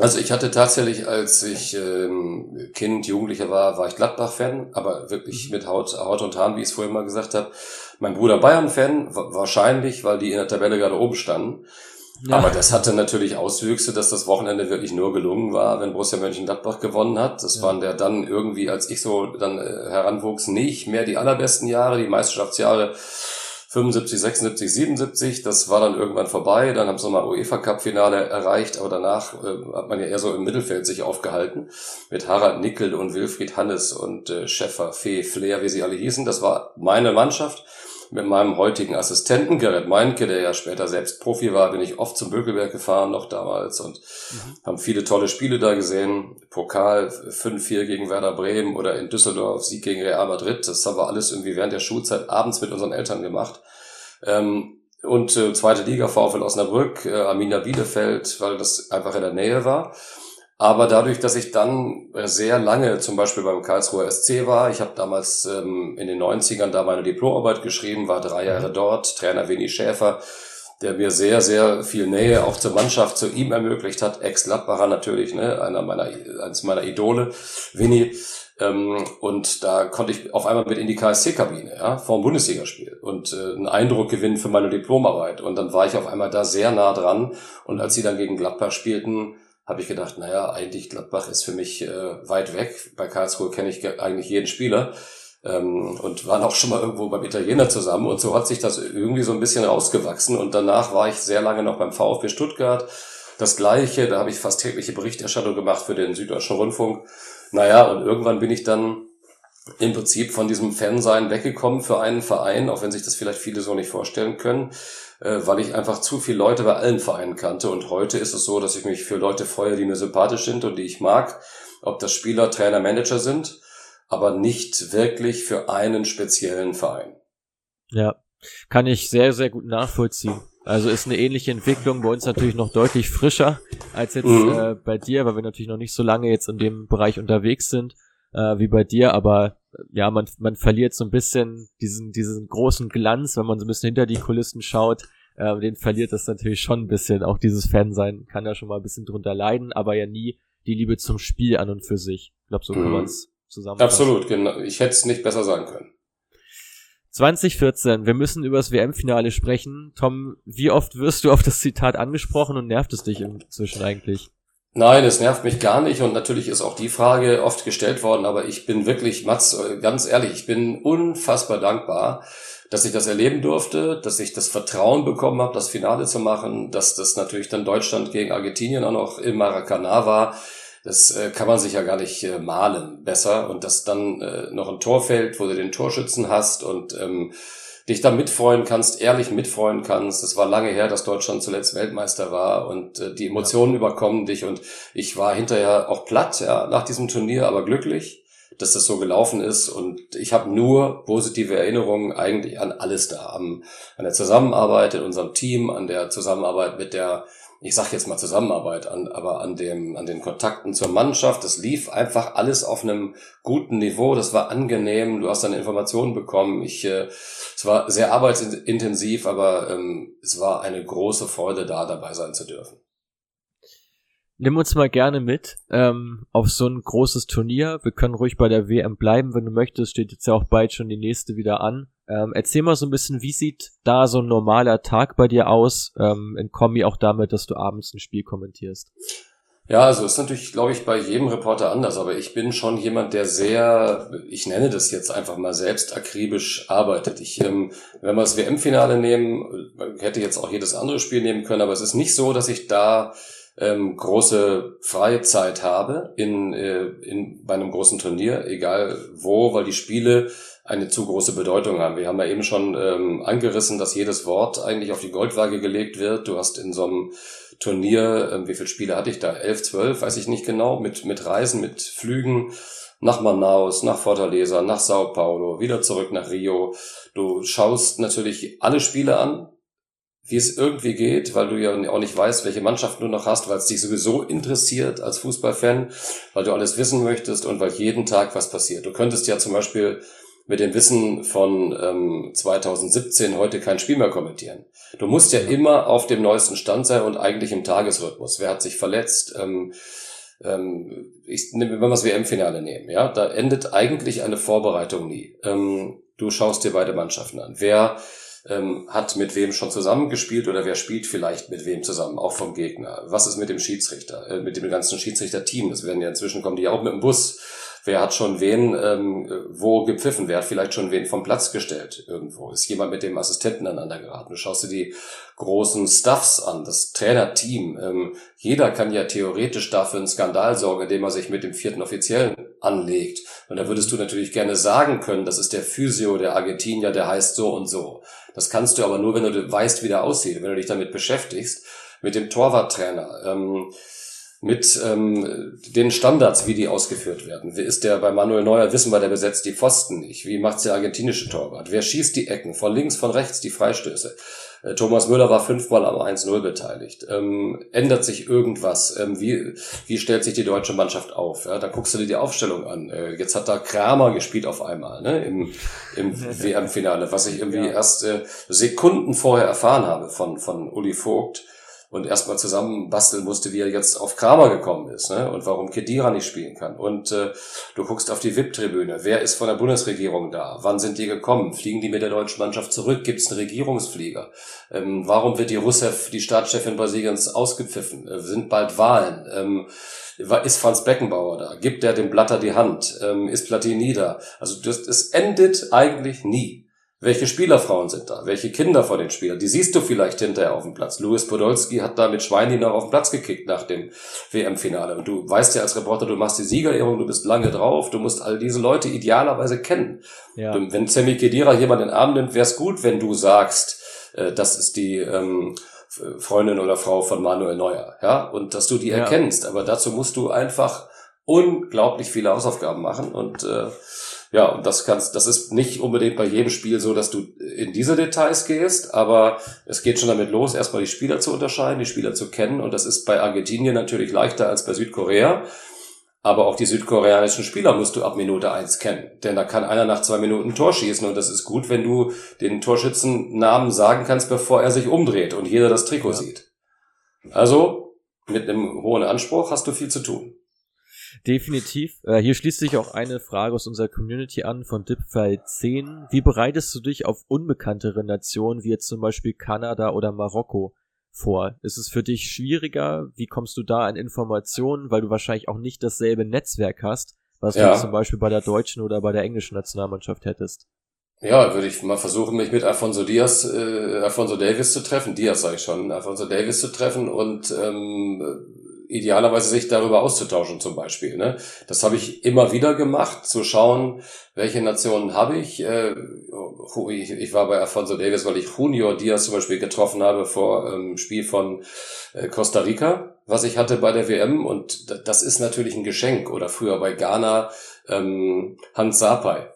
Also ich hatte tatsächlich, als ich ähm, Kind, Jugendlicher war, war ich Gladbach-Fan, aber wirklich mhm. mit Haut, Haut und Haaren, wie ich es vorhin mal gesagt habe. Mein Bruder Bayern-Fan, wahrscheinlich, weil die in der Tabelle gerade oben standen. Ja. Aber das hatte natürlich Auswüchse, dass das Wochenende wirklich nur gelungen war, wenn Borussia Mönchengladbach gewonnen hat. Das ja. waren der dann irgendwie, als ich so dann äh, heranwuchs, nicht mehr die allerbesten Jahre, die Meisterschaftsjahre 75, 76, 77. Das war dann irgendwann vorbei. Dann haben sie nochmal UEFA Cup Finale erreicht, aber danach äh, hat man ja eher so im Mittelfeld sich aufgehalten mit Harald Nickel und Wilfried Hannes und äh, Schäffer, Fee, Flair, wie sie alle hießen. Das war meine Mannschaft mit meinem heutigen Assistenten Gerrit Meinke, der ja später selbst Profi war, bin ich oft zum Bökelberg gefahren, noch damals und mhm. haben viele tolle Spiele da gesehen. Pokal 5-4 gegen Werder Bremen oder in Düsseldorf Sieg gegen Real Madrid. Das haben wir alles irgendwie während der Schulzeit abends mit unseren Eltern gemacht. Ähm, und äh, zweite Liga VfL Osnabrück, äh, Arminia Bielefeld, weil das einfach in der Nähe war. Aber dadurch, dass ich dann äh, sehr lange zum Beispiel beim Karlsruher SC war, ich habe damals ähm, in den 90ern da meine Diplomarbeit geschrieben, war drei Jahre mhm. dort, Trainer Winnie Schäfer, der mir sehr, sehr viel Nähe auch zur Mannschaft, zu ihm ermöglicht hat, Ex-Gladbacher natürlich, ne, einer meiner, eines meiner Idole, Winnie. Ähm, und da konnte ich auf einmal mit in die KSC-Kabine, ja, vor dem Bundesligaspiel und äh, einen Eindruck gewinnen für meine Diplomarbeit. Und dann war ich auf einmal da sehr nah dran. Und als sie dann gegen Gladbach spielten, habe ich gedacht, naja, eigentlich Gladbach ist für mich äh, weit weg. Bei Karlsruhe kenne ich eigentlich jeden Spieler ähm, und waren auch schon mal irgendwo beim Italiener zusammen. Und so hat sich das irgendwie so ein bisschen rausgewachsen. Und danach war ich sehr lange noch beim VfB Stuttgart. Das gleiche, da habe ich fast tägliche Berichterstattung gemacht für den Süddeutschen Rundfunk. Naja, und irgendwann bin ich dann im Prinzip von diesem Fansein weggekommen für einen Verein, auch wenn sich das vielleicht viele so nicht vorstellen können äh, weil ich einfach zu viele Leute bei allen Vereinen kannte. Und heute ist es so, dass ich mich für Leute freue, die mir sympathisch sind und die ich mag, ob das Spieler, Trainer, Manager sind, aber nicht wirklich für einen speziellen Verein. Ja, kann ich sehr, sehr gut nachvollziehen. Also ist eine ähnliche Entwicklung bei uns natürlich noch deutlich frischer als jetzt mhm. äh, bei dir, weil wir natürlich noch nicht so lange jetzt in dem Bereich unterwegs sind äh, wie bei dir, aber ja, man, man verliert so ein bisschen diesen, diesen großen Glanz, wenn man so ein bisschen hinter die Kulissen schaut. Äh, den verliert das natürlich schon ein bisschen. Auch dieses Fansein kann ja schon mal ein bisschen drunter leiden, aber ja nie die Liebe zum Spiel an und für sich. Ich glaube, so kann mhm. man es zusammenfassen. Absolut, genau. Ich hätte es nicht besser sagen können. 2014, wir müssen über das WM-Finale sprechen. Tom, wie oft wirst du auf das Zitat angesprochen und nervt es dich inzwischen eigentlich? Nein, es nervt mich gar nicht und natürlich ist auch die Frage oft gestellt worden, aber ich bin wirklich, Mats, ganz ehrlich, ich bin unfassbar dankbar, dass ich das erleben durfte, dass ich das Vertrauen bekommen habe, das Finale zu machen, dass das natürlich dann Deutschland gegen Argentinien auch noch im Maracanã war. Das äh, kann man sich ja gar nicht äh, malen besser und dass dann äh, noch ein Tor fällt, wo du den Torschützen hast und ähm, dich da mitfreuen kannst, ehrlich mitfreuen kannst. Es war lange her, dass Deutschland zuletzt Weltmeister war und äh, die Emotionen ja. überkommen dich und ich war hinterher auch platt ja, nach diesem Turnier, aber glücklich, dass das so gelaufen ist und ich habe nur positive Erinnerungen eigentlich an alles da, an, an der Zusammenarbeit in unserem Team, an der Zusammenarbeit mit der ich sag jetzt mal Zusammenarbeit an, aber an dem, an den Kontakten zur Mannschaft. Das lief einfach alles auf einem guten Niveau. Das war angenehm. Du hast dann Informationen bekommen. Ich, äh, es war sehr arbeitsintensiv, aber ähm, es war eine große Freude, da dabei sein zu dürfen. Nimm uns mal gerne mit ähm, auf so ein großes Turnier. Wir können ruhig bei der WM bleiben, wenn du möchtest. Steht jetzt ja auch bald schon die nächste wieder an. Ähm, erzähl mal so ein bisschen, wie sieht da so ein normaler Tag bei dir aus? Ähm, in Kombi auch damit, dass du abends ein Spiel kommentierst. Ja, also ist natürlich, glaube ich, bei jedem Reporter anders, aber ich bin schon jemand, der sehr, ich nenne das jetzt einfach mal selbst akribisch arbeitet. Ich, ähm, wenn wir das WM-Finale nehmen, hätte jetzt auch jedes andere Spiel nehmen können, aber es ist nicht so, dass ich da ähm, große Freizeit habe in, äh, in, bei einem großen Turnier, egal wo, weil die Spiele eine zu große Bedeutung haben. Wir haben ja eben schon ähm, angerissen, dass jedes Wort eigentlich auf die Goldwaage gelegt wird. Du hast in so einem Turnier, ähm, wie viele Spiele hatte ich da? Elf, zwölf, weiß ich nicht genau, mit, mit Reisen, mit Flügen nach Manaus, nach Fortaleza, nach Sao Paulo, wieder zurück nach Rio. Du schaust natürlich alle Spiele an, wie es irgendwie geht, weil du ja auch nicht weißt, welche Mannschaften du noch hast, weil es dich sowieso interessiert als Fußballfan, weil du alles wissen möchtest und weil jeden Tag was passiert. Du könntest ja zum Beispiel mit dem Wissen von ähm, 2017 heute kein Spiel mehr kommentieren. Du musst ja immer auf dem neuesten Stand sein und eigentlich im Tagesrhythmus. Wer hat sich verletzt? Ähm, ähm, ich, wenn wir das WM-Finale nehmen, ja, da endet eigentlich eine Vorbereitung nie. Ähm, du schaust dir beide Mannschaften an. Wer ähm, hat mit wem schon zusammengespielt oder wer spielt vielleicht mit wem zusammen, auch vom Gegner? Was ist mit dem Schiedsrichter, äh, mit dem ganzen Schiedsrichterteam? Das werden ja inzwischen kommen die auch mit dem Bus Wer hat schon wen ähm, wo gepfiffen? Wer hat vielleicht schon wen vom Platz gestellt irgendwo? Ist jemand mit dem Assistenten aneinander geraten? Du schaust dir die großen Stuffs an, das Trainerteam. Ähm, jeder kann ja theoretisch dafür einen Skandal sorgen, indem er sich mit dem vierten Offiziellen anlegt. Und da würdest du natürlich gerne sagen können, das ist der Physio, der Argentinier, der heißt so und so. Das kannst du aber nur, wenn du weißt, wie der aussieht, wenn du dich damit beschäftigst. Mit dem Torwarttrainer. Ähm, mit ähm, den Standards, wie die ausgeführt werden. Wie ist der bei Manuel Neuer, wissen wir, der besetzt die Pfosten nicht. Wie macht's der argentinische Torwart? Wer schießt die Ecken? Von links, von rechts die Freistöße. Äh, Thomas Müller war fünfmal am 1-0 beteiligt. Ähm, ändert sich irgendwas? Ähm, wie, wie stellt sich die deutsche Mannschaft auf? Ja, da guckst du dir die Aufstellung an. Äh, jetzt hat da Kramer gespielt auf einmal ne, im, im [LAUGHS] WM-Finale, was ich irgendwie ja. erst äh, Sekunden vorher erfahren habe von, von Uli Vogt und erstmal zusammen basteln musste, wie er jetzt auf Kramer gekommen ist ne? und warum Kedira nicht spielen kann. Und äh, du guckst auf die VIP-Tribüne. Wer ist von der Bundesregierung da? Wann sind die gekommen? Fliegen die mit der deutschen Mannschaft zurück? Gibt es einen Regierungsflieger? Ähm, warum wird die Russev, die Staatschefin Brasiliens, ausgepfiffen? Äh, sind bald Wahlen? Ähm, ist Franz Beckenbauer da? Gibt der dem Blatter die Hand? Ähm, ist Platini da? Also das, es endet eigentlich nie. Welche Spielerfrauen sind da? Welche Kinder vor den Spielern? Die siehst du vielleicht hinterher auf dem Platz. Louis Podolski hat da mit Schweini noch auf den Platz gekickt nach dem WM-Finale. Und du weißt ja als Reporter, du machst die Siegerehrung, du bist lange drauf, du musst all diese Leute idealerweise kennen. Ja. Wenn Sammy Kedira jemand in den Arm nimmt, wär's gut, wenn du sagst, äh, das ist die ähm, Freundin oder Frau von Manuel Neuer. Ja, und dass du die ja. erkennst. Aber dazu musst du einfach unglaublich viele Hausaufgaben machen und äh, ja, und das kannst, das ist nicht unbedingt bei jedem Spiel so, dass du in diese Details gehst, aber es geht schon damit los, erstmal die Spieler zu unterscheiden, die Spieler zu kennen. Und das ist bei Argentinien natürlich leichter als bei Südkorea. Aber auch die südkoreanischen Spieler musst du ab Minute eins kennen. Denn da kann einer nach zwei Minuten ein Tor schießen. Und das ist gut, wenn du den Torschützennamen sagen kannst, bevor er sich umdreht und jeder das Trikot ja. sieht. Also, mit einem hohen Anspruch hast du viel zu tun. Definitiv. Äh, hier schließt sich auch eine Frage aus unserer Community an von Dipfile 10. Wie bereitest du dich auf unbekanntere Nationen wie jetzt zum Beispiel Kanada oder Marokko vor? Ist es für dich schwieriger? Wie kommst du da an Informationen, weil du wahrscheinlich auch nicht dasselbe Netzwerk hast, was ja. du zum Beispiel bei der deutschen oder bei der englischen Nationalmannschaft hättest? Ja, würde ich mal versuchen, mich mit Alfonso Diaz, äh, Alfonso Davis zu treffen. Diaz sage ich schon, Alfonso Davis zu treffen und ähm, idealerweise sich darüber auszutauschen zum Beispiel. Ne? Das habe ich immer wieder gemacht, zu schauen, welche Nationen habe ich. Äh, ich. War bei Alfonso Davis, weil ich Junior Diaz zum Beispiel getroffen habe vor ähm, Spiel von äh, Costa Rica, was ich hatte bei der WM. Und das ist natürlich ein Geschenk. Oder früher bei Ghana ähm, Hans Sapai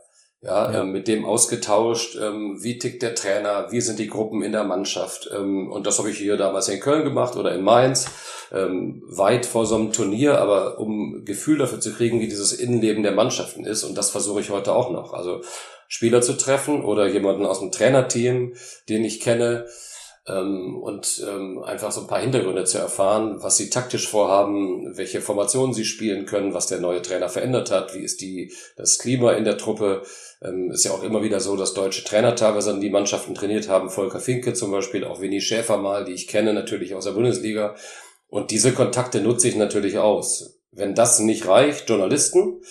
ja, ja. Ähm, mit dem ausgetauscht, ähm, wie tickt der Trainer, wie sind die Gruppen in der Mannschaft. Ähm, und das habe ich hier damals in Köln gemacht oder in Mainz, ähm, weit vor so einem Turnier, aber um Gefühl dafür zu kriegen, wie dieses Innenleben der Mannschaften ist. Und das versuche ich heute auch noch. Also Spieler zu treffen oder jemanden aus dem Trainerteam, den ich kenne, ähm, und ähm, einfach so ein paar Hintergründe zu erfahren, was sie taktisch vorhaben, welche Formationen sie spielen können, was der neue Trainer verändert hat, wie ist die das Klima in der Truppe. Ähm, ist ja auch immer wieder so, dass deutsche Trainer teilweise die Mannschaften trainiert haben, Volker Finke zum Beispiel, auch Winnie Schäfer mal, die ich kenne natürlich aus der Bundesliga. Und diese Kontakte nutze ich natürlich aus. Wenn das nicht reicht, Journalisten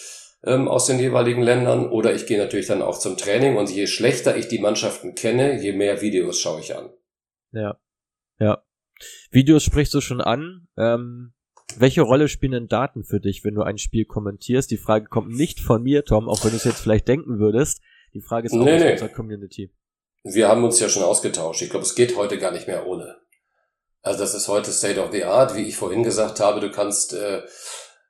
ähm, aus den jeweiligen Ländern, oder ich gehe natürlich dann auch zum Training und je schlechter ich die Mannschaften kenne, je mehr Videos schaue ich an. Ja. Ja. Videos sprichst du schon an. Ähm, welche Rolle spielen denn Daten für dich, wenn du ein Spiel kommentierst? Die Frage kommt nicht von mir, Tom, auch wenn du es jetzt vielleicht denken würdest. Die Frage ist auch nee, aus nee. unserer Community. Wir haben uns ja schon ausgetauscht. Ich glaube, es geht heute gar nicht mehr ohne. Also das ist heute State of the Art, wie ich vorhin gesagt habe. Du kannst äh,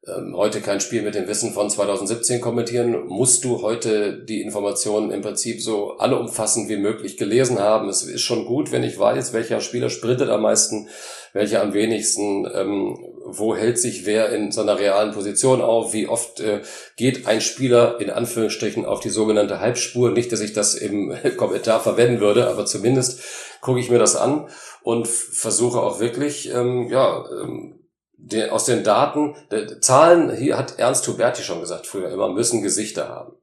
ähm, heute kein Spiel mit dem Wissen von 2017 kommentieren, musst du heute die Informationen im Prinzip so alle umfassend wie möglich gelesen haben. Es ist schon gut, wenn ich weiß, welcher Spieler sprintet am meisten, welcher am wenigsten, ähm, wo hält sich wer in seiner realen Position auf, wie oft äh, geht ein Spieler in Anführungsstrichen auf die sogenannte Halbspur. Nicht, dass ich das im [LAUGHS] Kommentar verwenden würde, aber zumindest gucke ich mir das an und versuche auch wirklich, ähm, ja, ähm, den, aus den Daten, der, Zahlen, hier hat Ernst Huberti schon gesagt früher immer, müssen Gesichter haben.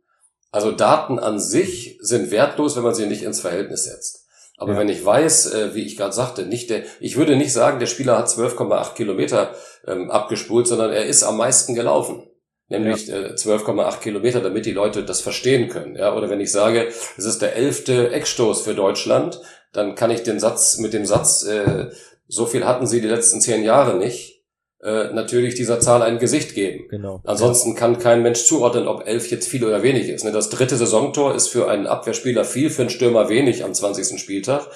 Also Daten an sich sind wertlos, wenn man sie nicht ins Verhältnis setzt. Aber ja. wenn ich weiß, äh, wie ich gerade sagte, nicht der, ich würde nicht sagen, der Spieler hat 12,8 Kilometer ähm, abgespult, sondern er ist am meisten gelaufen. Nämlich ja. äh, 12,8 Kilometer, damit die Leute das verstehen können. Ja, oder wenn ich sage, es ist der elfte Eckstoß für Deutschland, dann kann ich den Satz mit dem Satz, äh, so viel hatten sie die letzten zehn Jahre nicht, äh, natürlich dieser Zahl ein Gesicht geben. Genau. Ansonsten kann kein Mensch zuordnen, ob elf jetzt viel oder wenig ist. Ne? Das dritte Saisontor ist für einen Abwehrspieler viel, für einen Stürmer wenig am 20. Spieltag.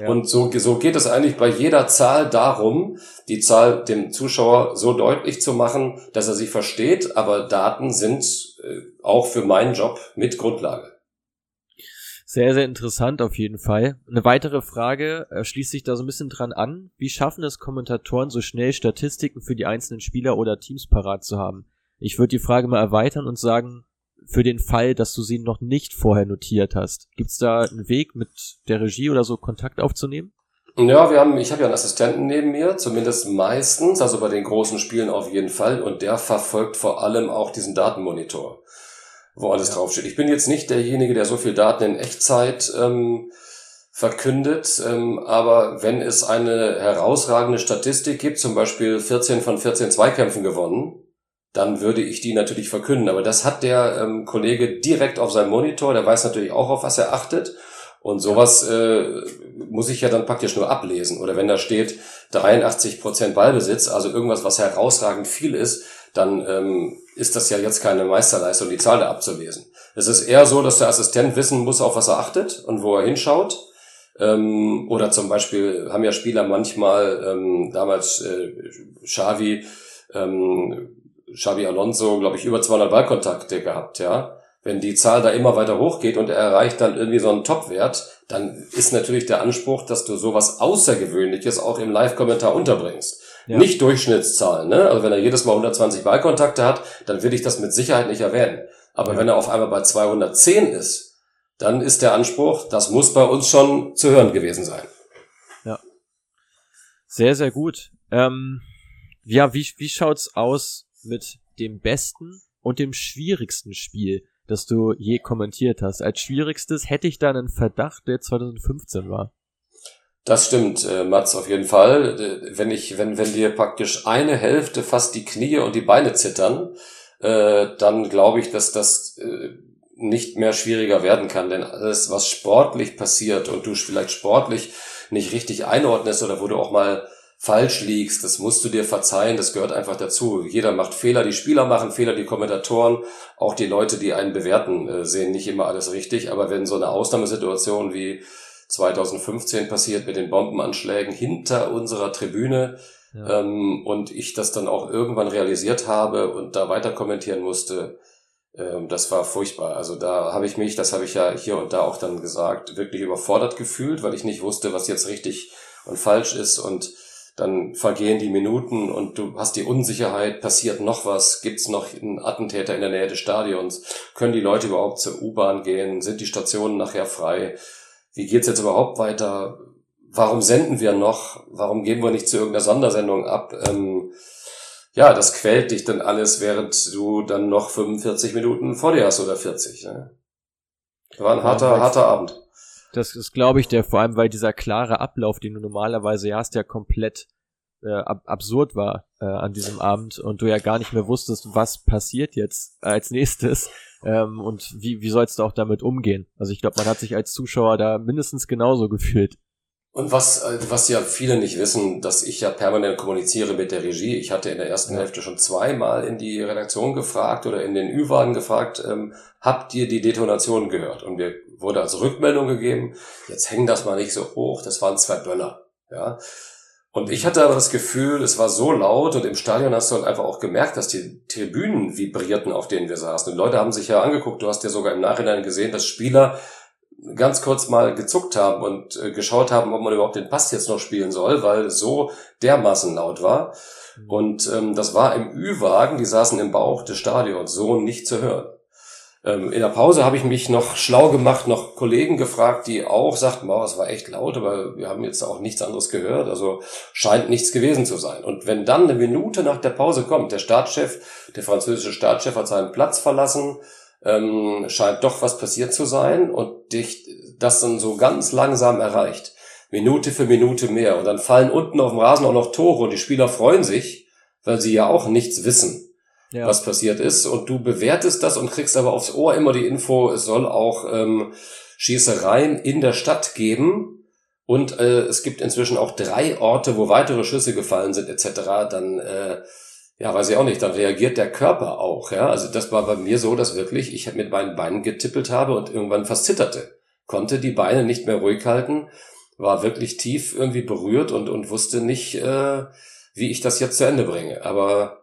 Ja. Und so, so geht es eigentlich bei jeder Zahl darum, die Zahl dem Zuschauer so deutlich zu machen, dass er sie versteht. Aber Daten sind äh, auch für meinen Job mit Grundlage. Sehr, sehr interessant auf jeden Fall. Eine weitere Frage äh, schließt sich da so ein bisschen dran an. Wie schaffen es Kommentatoren so schnell Statistiken für die einzelnen Spieler oder Teams parat zu haben? Ich würde die Frage mal erweitern und sagen, für den Fall, dass du sie noch nicht vorher notiert hast. Gibt es da einen Weg mit der Regie oder so Kontakt aufzunehmen? Ja, wir haben, ich habe ja einen Assistenten neben mir, zumindest meistens, also bei den großen Spielen auf jeden Fall, und der verfolgt vor allem auch diesen Datenmonitor wo alles ja. draufsteht. Ich bin jetzt nicht derjenige, der so viel Daten in Echtzeit ähm, verkündet, ähm, aber wenn es eine herausragende Statistik gibt, zum Beispiel 14 von 14 Zweikämpfen gewonnen, dann würde ich die natürlich verkünden. Aber das hat der ähm, Kollege direkt auf seinem Monitor, der weiß natürlich auch, auf was er achtet. Und sowas äh, muss ich ja dann praktisch nur ablesen. Oder wenn da steht 83 Prozent Ballbesitz, also irgendwas, was herausragend viel ist, dann ähm, ist das ja jetzt keine Meisterleistung, die Zahl da abzulesen. Es ist eher so, dass der Assistent wissen muss, auf was er achtet und wo er hinschaut. Ähm, oder zum Beispiel haben ja Spieler manchmal, ähm, damals äh, Xavi, ähm, Xavi Alonso, glaube ich, über 200 Ballkontakte gehabt, ja. Wenn die Zahl da immer weiter hochgeht und er erreicht dann irgendwie so einen Topwert, dann ist natürlich der Anspruch, dass du sowas Außergewöhnliches auch im Live-Kommentar unterbringst. Ja. Nicht Durchschnittszahlen. Ne? Also wenn er jedes Mal 120 Ballkontakte hat, dann will ich das mit Sicherheit nicht erwähnen. Aber ja. wenn er auf einmal bei 210 ist, dann ist der Anspruch, das muss bei uns schon zu hören gewesen sein. Ja. Sehr, sehr gut. Ähm, ja, wie, wie schaut's aus mit dem besten und dem schwierigsten Spiel, das du je kommentiert hast? Als schwierigstes hätte ich da einen Verdacht, der 2015 war. Das stimmt, äh, Mats, auf jeden Fall. Wenn ich, wenn, wenn dir praktisch eine Hälfte fast die Knie und die Beine zittern, äh, dann glaube ich, dass das äh, nicht mehr schwieriger werden kann. Denn alles, was sportlich passiert und du vielleicht sportlich nicht richtig einordnest oder wo du auch mal falsch liegst, das musst du dir verzeihen, das gehört einfach dazu. Jeder macht Fehler, die Spieler machen Fehler, die Kommentatoren, auch die Leute, die einen bewerten, äh, sehen nicht immer alles richtig. Aber wenn so eine Ausnahmesituation wie 2015 passiert mit den Bombenanschlägen hinter unserer Tribüne. Ja. Ähm, und ich das dann auch irgendwann realisiert habe und da weiter kommentieren musste, ähm, das war furchtbar. Also da habe ich mich, das habe ich ja hier und da auch dann gesagt, wirklich überfordert gefühlt, weil ich nicht wusste, was jetzt richtig und falsch ist und dann vergehen die Minuten und du hast die Unsicherheit, passiert noch was, gibt's noch einen Attentäter in der Nähe des Stadions, können die Leute überhaupt zur U-Bahn gehen, sind die Stationen nachher frei? wie geht's jetzt überhaupt weiter? Warum senden wir noch? Warum gehen wir nicht zu irgendeiner Sondersendung ab? Ähm, ja, das quält dich dann alles, während du dann noch 45 Minuten vor dir hast oder 40. Ne? War ein harter, ja, harter Abend. Das ist, glaube ich, der vor allem, weil dieser klare Ablauf, den du normalerweise hast, ja komplett äh, ab absurd war äh, an diesem Abend und du ja gar nicht mehr wusstest, was passiert jetzt als nächstes ähm, und wie, wie sollst du auch damit umgehen? Also ich glaube, man hat sich als Zuschauer da mindestens genauso gefühlt. Und was, äh, was ja viele nicht wissen, dass ich ja permanent kommuniziere mit der Regie. Ich hatte in der ersten ja. Hälfte schon zweimal in die Redaktion gefragt oder in den Ü-Wagen gefragt, ähm, habt ihr die Detonation gehört? Und mir wurde also Rückmeldung gegeben, jetzt häng das mal nicht so hoch, das waren zwei Böller. Ja. Und ich hatte aber das Gefühl, es war so laut und im Stadion hast du halt einfach auch gemerkt, dass die Tribünen vibrierten, auf denen wir saßen. Und Leute haben sich ja angeguckt, du hast ja sogar im Nachhinein gesehen, dass Spieler ganz kurz mal gezuckt haben und äh, geschaut haben, ob man überhaupt den Pass jetzt noch spielen soll, weil es so dermaßen laut war. Mhm. Und ähm, das war im Ü-Wagen, die saßen im Bauch des Stadions, so nicht zu hören. Ähm, in der Pause habe ich mich noch schlau gemacht, noch Kollegen gefragt, die auch sagten, wow, es war echt laut, aber wir haben jetzt auch nichts anderes gehört, also scheint nichts gewesen zu sein. Und wenn dann eine Minute nach der Pause kommt, der Staatschef, der französische Staatschef hat seinen Platz verlassen, ähm, scheint doch was passiert zu sein und dich das dann so ganz langsam erreicht. Minute für Minute mehr. Und dann fallen unten auf dem Rasen auch noch Tore und die Spieler freuen sich, weil sie ja auch nichts wissen ja. was passiert ist. Und du bewertest das und kriegst aber aufs Ohr immer die Info, es soll auch ähm, Schießereien in der Stadt geben. Und äh, es gibt inzwischen auch drei Orte, wo weitere Schüsse gefallen sind, etc. Dann, äh, ja, weiß ich auch nicht, dann reagiert der Körper auch. Ja, also das war bei mir so, dass wirklich ich mit meinen Beinen getippelt habe und irgendwann fast zitterte, konnte die Beine nicht mehr ruhig halten, war wirklich tief irgendwie berührt und und wusste nicht, äh, wie ich das jetzt zu Ende bringe. Aber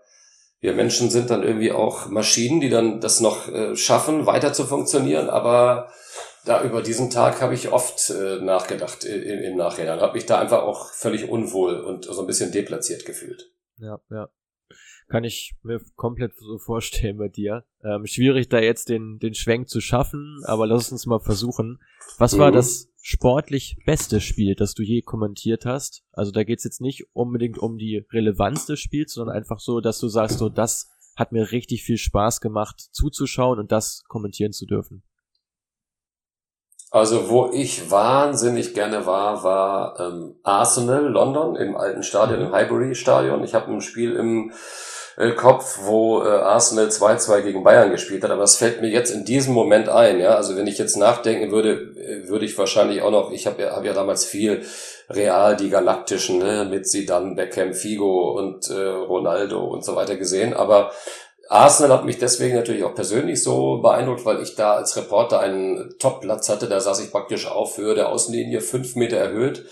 wir Menschen sind dann irgendwie auch Maschinen, die dann das noch äh, schaffen, weiter zu funktionieren. Aber da über diesen Tag habe ich oft äh, nachgedacht im, im Nachhinein. Habe mich da einfach auch völlig unwohl und so ein bisschen deplatziert gefühlt. Ja, ja. Kann ich mir komplett so vorstellen bei dir. Ähm, schwierig da jetzt den, den Schwenk zu schaffen, aber lass uns mal versuchen. Was mhm. war das sportlich beste Spiel, das du je kommentiert hast? Also da geht's jetzt nicht unbedingt um die Relevanz des Spiels, sondern einfach so, dass du sagst, so das hat mir richtig viel Spaß gemacht zuzuschauen und das kommentieren zu dürfen. Also wo ich wahnsinnig gerne war, war ähm, Arsenal London im alten Stadion, im Highbury Stadion. Ich habe ein Spiel im äh, Kopf, wo äh, Arsenal 2-2 gegen Bayern gespielt hat, aber es fällt mir jetzt in diesem Moment ein, ja, also wenn ich jetzt nachdenken würde, äh, würde ich wahrscheinlich auch noch, ich habe ja, hab ja damals viel Real, die Galaktischen, ne, mit Zidane, Beckham, Figo und äh, Ronaldo und so weiter gesehen, aber Arsenal hat mich deswegen natürlich auch persönlich so beeindruckt, weil ich da als Reporter einen Top-Platz hatte. Da saß ich praktisch auf Höhe der Außenlinie, fünf Meter erhöht.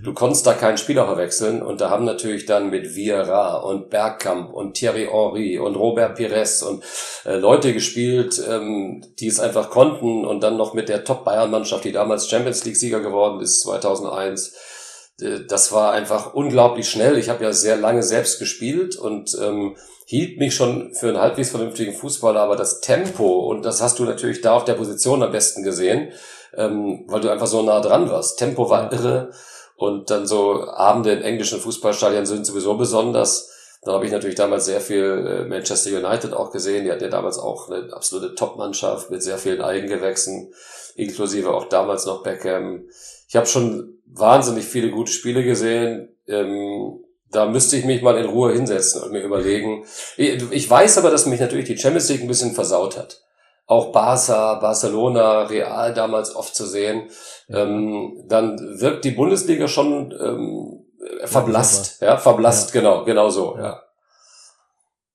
Du konntest da keinen Spieler verwechseln und da haben natürlich dann mit Vieira und Bergkamp und Thierry Henry und Robert Pires und äh, Leute gespielt, ähm, die es einfach konnten und dann noch mit der Top-Bayern-Mannschaft, die damals Champions League-Sieger geworden ist, 2001. Äh, das war einfach unglaublich schnell. Ich habe ja sehr lange selbst gespielt und ähm, hielt mich schon für einen halbwegs vernünftigen Fußballer, aber das Tempo, und das hast du natürlich da auf der Position am besten gesehen, ähm, weil du einfach so nah dran warst. Tempo war irre und dann so Abende in englischen Fußballstadien sind sowieso besonders. Dann habe ich natürlich damals sehr viel äh, Manchester United auch gesehen. Die hatten ja damals auch eine absolute Top-Mannschaft mit sehr vielen Eigengewächsen, inklusive auch damals noch Beckham. Ich habe schon wahnsinnig viele gute Spiele gesehen. Ähm, da müsste ich mich mal in Ruhe hinsetzen und mir überlegen. Ich weiß aber, dass mich natürlich die Champions League ein bisschen versaut hat auch Barca, Barcelona, Real damals oft zu sehen, ähm, dann wirkt die Bundesliga schon ähm, verblasst, ja, verblasst, ja. genau, genau so, ja. ja.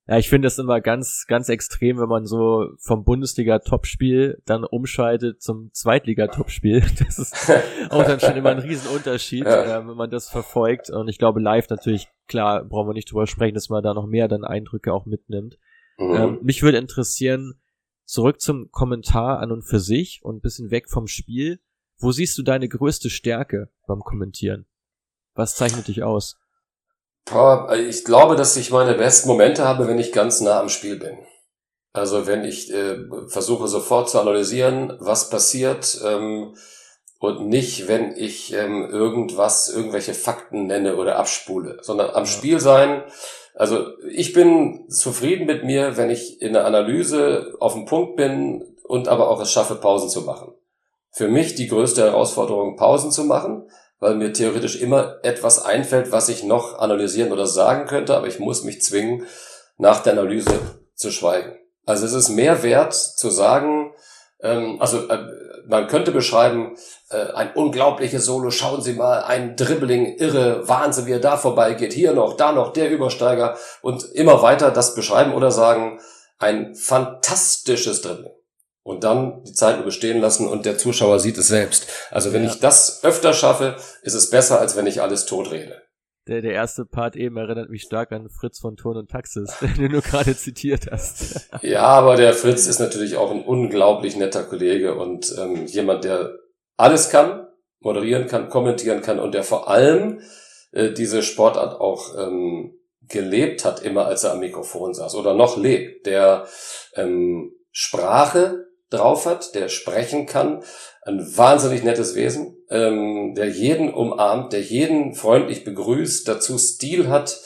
Ja, ich finde es immer ganz, ganz extrem, wenn man so vom Bundesliga-Topspiel dann umschaltet zum Zweitliga-Topspiel. [LAUGHS] Das ist auch dann schon immer ein Riesenunterschied, ja. äh, wenn man das verfolgt. Und ich glaube, live natürlich, klar, brauchen wir nicht drüber sprechen, dass man da noch mehr dann Eindrücke auch mitnimmt. Mhm. Ähm, mich würde interessieren, Zurück zum Kommentar an und für sich und ein bisschen weg vom Spiel. Wo siehst du deine größte Stärke beim Kommentieren? Was zeichnet dich aus? Ich glaube, dass ich meine besten Momente habe, wenn ich ganz nah am Spiel bin. Also wenn ich äh, versuche sofort zu analysieren, was passiert ähm, und nicht, wenn ich ähm, irgendwas, irgendwelche Fakten nenne oder abspule, sondern am. Spiel sein, also ich bin zufrieden mit mir, wenn ich in der Analyse auf dem Punkt bin und aber auch es schaffe, Pausen zu machen. Für mich die größte Herausforderung, Pausen zu machen, weil mir theoretisch immer etwas einfällt, was ich noch analysieren oder sagen könnte, aber ich muss mich zwingen, nach der Analyse zu schweigen. Also es ist mehr wert zu sagen, ähm, also äh, man könnte beschreiben, äh, ein unglaubliches Solo, schauen Sie mal, ein Dribbling, irre, Wahnsinn, wie er da vorbeigeht, hier noch, da noch, der Übersteiger und immer weiter das beschreiben oder sagen, ein fantastisches Dribbling. Und dann die Zeit überstehen lassen und der Zuschauer sieht es selbst. Also wenn ja. ich das öfter schaffe, ist es besser, als wenn ich alles tot rede. der, der erste Part eben erinnert mich stark an Fritz von Ton und Taxis, [LAUGHS] den du gerade zitiert hast. [LAUGHS] ja, aber der Fritz ist natürlich auch ein unglaublich netter Kollege und ähm, jemand, der alles kann, moderieren kann, kommentieren kann und der vor allem äh, diese Sportart auch ähm, gelebt hat, immer als er am Mikrofon saß oder noch lebt, der ähm, Sprache drauf hat, der sprechen kann, ein wahnsinnig nettes Wesen, ähm, der jeden umarmt, der jeden freundlich begrüßt, dazu Stil hat.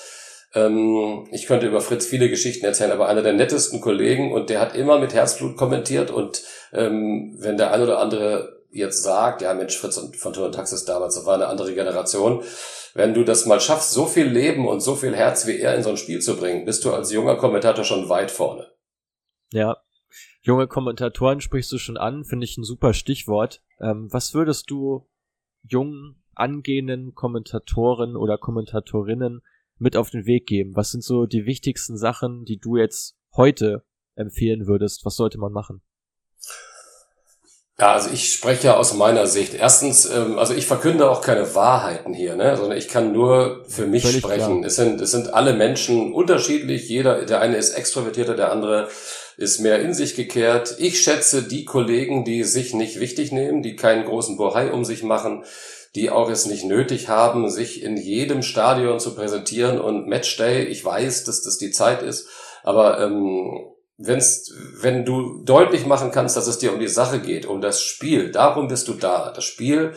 Ähm, ich könnte über Fritz viele Geschichten erzählen, aber einer der nettesten Kollegen und der hat immer mit Herzblut kommentiert und ähm, wenn der ein oder andere jetzt sagt, ja Mensch, Fritz und von Tour und Taxis damals, das war eine andere Generation, wenn du das mal schaffst, so viel Leben und so viel Herz wie er in so ein Spiel zu bringen, bist du als junger Kommentator schon weit vorne. Ja, junge Kommentatoren sprichst du schon an, finde ich ein super Stichwort. Ähm, was würdest du jungen, angehenden Kommentatoren oder Kommentatorinnen mit auf den Weg geben? Was sind so die wichtigsten Sachen, die du jetzt heute empfehlen würdest? Was sollte man machen? Ja, also ich spreche ja aus meiner Sicht. Erstens, ähm, also ich verkünde auch keine Wahrheiten hier, ne? sondern ich kann nur für mich Völlig sprechen. Es sind, es sind alle Menschen unterschiedlich. Jeder, der eine ist extrovertierter, der andere ist mehr in sich gekehrt. Ich schätze die Kollegen, die sich nicht wichtig nehmen, die keinen großen Bohai um sich machen, die auch es nicht nötig haben, sich in jedem Stadion zu präsentieren und Matchday. Ich weiß, dass das die Zeit ist, aber ähm, wenn's, wenn du deutlich machen kannst, dass es dir um die Sache geht, um das Spiel, darum bist du da. Das Spiel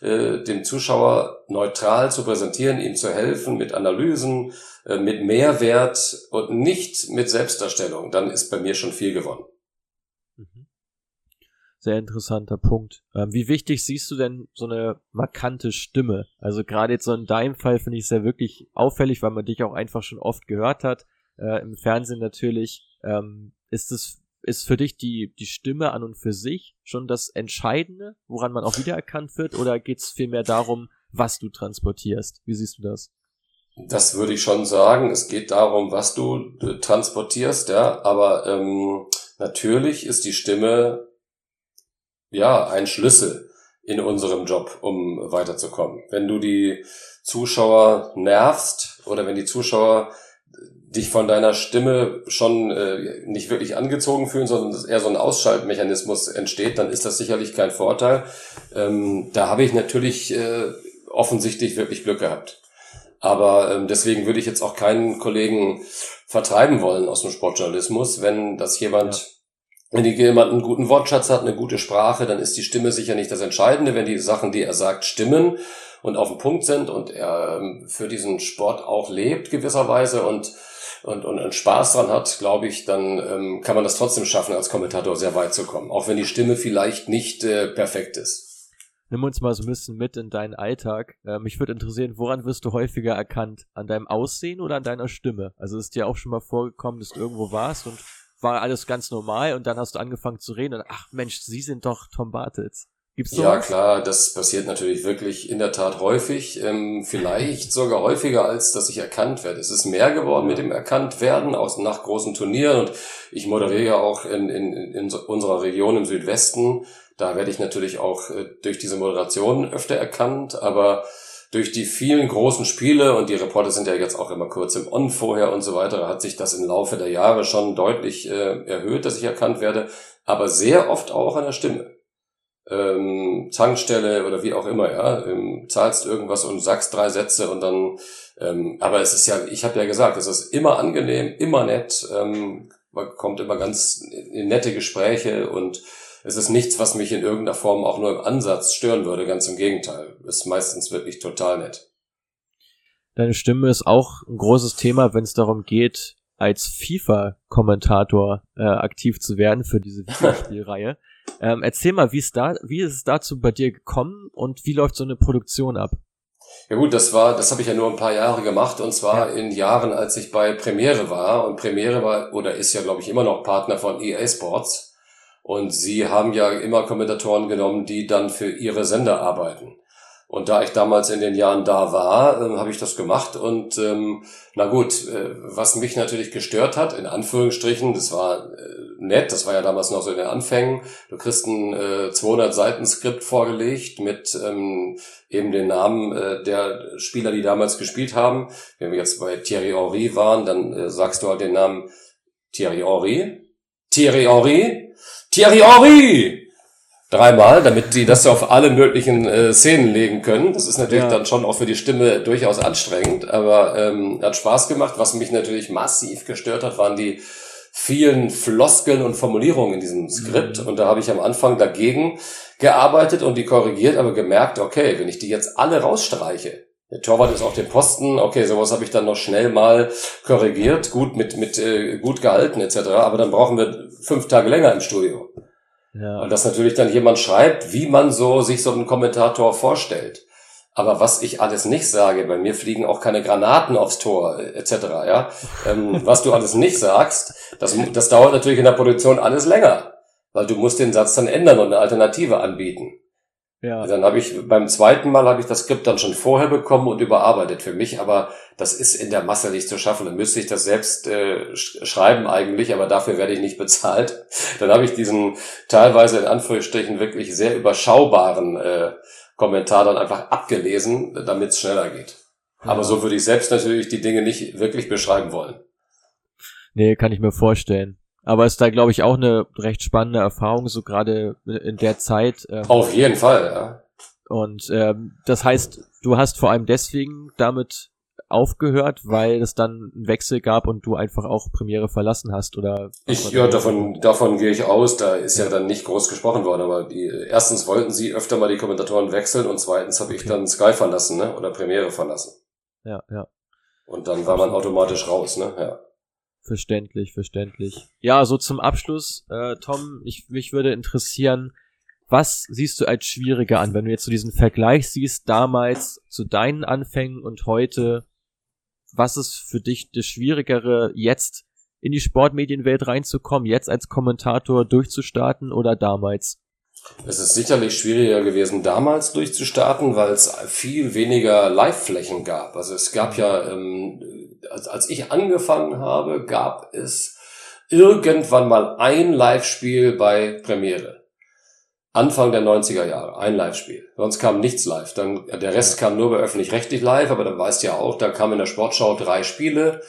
äh, dem Zuschauer neutral zu präsentieren, ihm zu helfen mit Analysen, äh, mit Mehrwert und nicht mit Selbstdarstellung, dann ist bei mir schon viel gewonnen. Mhm. Sehr interessanter Punkt. Ähm, wie wichtig siehst du denn so eine markante Stimme? Also gerade jetzt so in deinem Fall finde ich es ja wirklich auffällig, weil man dich auch einfach schon oft gehört hat. Äh, Im Fernsehen natürlich. Ähm, ist es ist für dich die, die Stimme an und für sich schon das Entscheidende, woran man auch wiedererkannt wird, oder geht es vielmehr darum, was du transportierst? Wie siehst du das? Das würde ich schon sagen. Es geht darum, was du transportierst, ja. Aber ähm, natürlich ist die Stimme ja ein Schlüssel in unserem Job, um weiterzukommen. Wenn du die Zuschauer nervst oder wenn die Zuschauer dich von deiner Stimme schon äh, nicht wirklich angezogen fühlen, sondern dass eher so ein Ausschaltmechanismus entsteht, dann ist das sicherlich kein Vorteil. Ähm, da habe ich natürlich äh, offensichtlich wirklich Glück gehabt. Aber ähm, deswegen würde ich jetzt auch keinen Kollegen vertreiben wollen aus dem Sportjournalismus, wenn das jemand ja. Wenn jemand einen guten Wortschatz hat, eine gute Sprache, dann ist die Stimme sicher nicht das Entscheidende. Wenn die Sachen, die er sagt, stimmen und auf dem Punkt sind und er ähm, für diesen Sport auch lebt gewisserweise und und, und, und Spaß dran hat, glaube ich, dann ähm, kann man das trotzdem schaffen, als Kommentator sehr weit zu kommen. Auch wenn die Stimme vielleicht nicht äh, perfekt ist. Nimm uns mal so ein bisschen mit in deinen Alltag. Äh, mich würde interessieren, woran wirst du häufiger erkannt? An deinem Aussehen oder an deiner Stimme? Also ist dir auch schon mal vorgekommen, dass du irgendwo warst und war alles ganz normal und dann hast du angefangen zu reden und ach Mensch, Sie sind doch Tom Bartels. Gibt's sowas? Ja, klar, das passiert natürlich wirklich in der Tat häufig, ähm, vielleicht sogar häufiger, als dass ich erkannt werde. Es ist mehr geworden mit dem Erkanntwerden aus nach großen Turnieren und ich moderiere ja auch in, in, in unserer Region im Südwesten. Da werde ich natürlich auch äh, durch diese Moderation öfter erkannt, aber durch die vielen großen Spiele und die Reporter sind ja jetzt auch immer kurz im On vorher und so weiter, hat sich das im Laufe der Jahre schon deutlich äh, erhöht, dass ich erkannt werde, aber sehr oft auch an der Stimme ähm, Tankstelle oder wie auch immer, ja, ähm, zahlst irgendwas und sagst drei Sätze und dann, ähm, aber es ist ja, ich habe ja gesagt, es ist immer angenehm, immer nett, ähm, man kommt immer ganz in nette Gespräche und es ist nichts, was mich in irgendeiner Form auch nur im Ansatz stören würde, ganz im Gegenteil. Es ist meistens wirklich total nett. Deine Stimme ist auch ein großes Thema, wenn es darum geht, als FIFA-Kommentator äh, aktiv zu werden für diese [LAUGHS] Videospielreihe. Ähm, erzähl mal, wie ist, da, wie ist es dazu bei dir gekommen und wie läuft so eine Produktion ab? Ja gut, das war, das habe ich ja nur ein paar Jahre gemacht und zwar ja. in Jahren, als ich bei Premiere war und Premiere war oder ist ja glaube ich immer noch Partner von EA Sports und sie haben ja immer Kommentatoren genommen, die dann für ihre Sender arbeiten. Und da ich damals in den Jahren da war, äh, habe ich das gemacht. Und ähm, na gut, äh, was mich natürlich gestört hat, in Anführungsstrichen, das war äh, nett, das war ja damals noch so in den Anfängen, du kriegst ein äh, 200 Seiten Skript vorgelegt mit ähm, eben den Namen äh, der Spieler, die damals gespielt haben. Wenn wir jetzt bei Thierry Henry waren, dann äh, sagst du halt den Namen Thierry Henry, Thierry Henry, Thierry Henry! Dreimal, damit die das auf alle möglichen äh, Szenen legen können. Das ist natürlich ja. dann schon auch für die Stimme durchaus anstrengend, aber ähm, hat Spaß gemacht. Was mich natürlich massiv gestört hat, waren die vielen Floskeln und Formulierungen in diesem Skript. Mhm. Und da habe ich am Anfang dagegen gearbeitet und die korrigiert, aber gemerkt, okay, wenn ich die jetzt alle rausstreiche, der Torwart ist auf dem Posten, okay, sowas habe ich dann noch schnell mal korrigiert, gut mit mit äh, gut gehalten etc. Aber dann brauchen wir fünf Tage länger im Studio. Ja. Und dass natürlich dann jemand schreibt, wie man so sich so einen Kommentator vorstellt. Aber was ich alles nicht sage, bei mir fliegen auch keine Granaten aufs Tor etc. Ja, ähm, [LAUGHS] was du alles nicht sagst, das, das dauert natürlich in der Produktion alles länger, weil du musst den Satz dann ändern und eine Alternative anbieten. Ja. Dann habe ich beim zweiten Mal habe ich das Skript dann schon vorher bekommen und überarbeitet für mich, aber das ist in der Masse nicht zu schaffen. Dann müsste ich das selbst äh, schreiben eigentlich, aber dafür werde ich nicht bezahlt. [LAUGHS] Dann habe ich diesen teilweise in Anführungsstrichen wirklich sehr überschaubaren äh, Kommentar dann einfach abgelesen, damit es schneller geht. Ja. Aber so würde ich selbst natürlich die Dinge nicht wirklich beschreiben wollen. Nee, kann ich mir vorstellen. Aber ist da, glaube ich, auch eine recht spannende Erfahrung, so gerade in der Zeit. Ähm, Auf jeden Fall, ja. Und ähm, das heißt, du hast vor allem deswegen damit aufgehört, weil es dann einen Wechsel gab und du einfach auch Premiere verlassen hast oder? Ich, ja, davon, davon gehe ich aus. Da ist ja. ja dann nicht groß gesprochen worden, aber die, erstens wollten sie öfter mal die Kommentatoren wechseln und zweitens habe ich dann Sky verlassen, ne, oder Premiere verlassen. Ja, ja. Und dann war man automatisch raus, ne, ja. Verständlich, verständlich. Ja, so zum Abschluss, äh, Tom, ich, mich würde interessieren, was siehst du als schwieriger an, wenn du jetzt so diesen Vergleich siehst, damals zu deinen Anfängen und heute, was ist für dich das Schwierigere, jetzt in die Sportmedienwelt reinzukommen, jetzt als Kommentator durchzustarten oder damals? Es ist sicherlich schwieriger gewesen, damals durchzustarten, weil es viel weniger Live-Flächen gab. Also es gab ja, ähm, als, als ich angefangen habe, gab es irgendwann mal ein Live-Spiel bei Premiere. Anfang der 90er Jahre, ein Live-Spiel. Sonst kam nichts live. Dann, der Rest kam nur bei öffentlich-rechtlich live, aber dann weißt du ja auch, da kamen in der Sportschau drei Spiele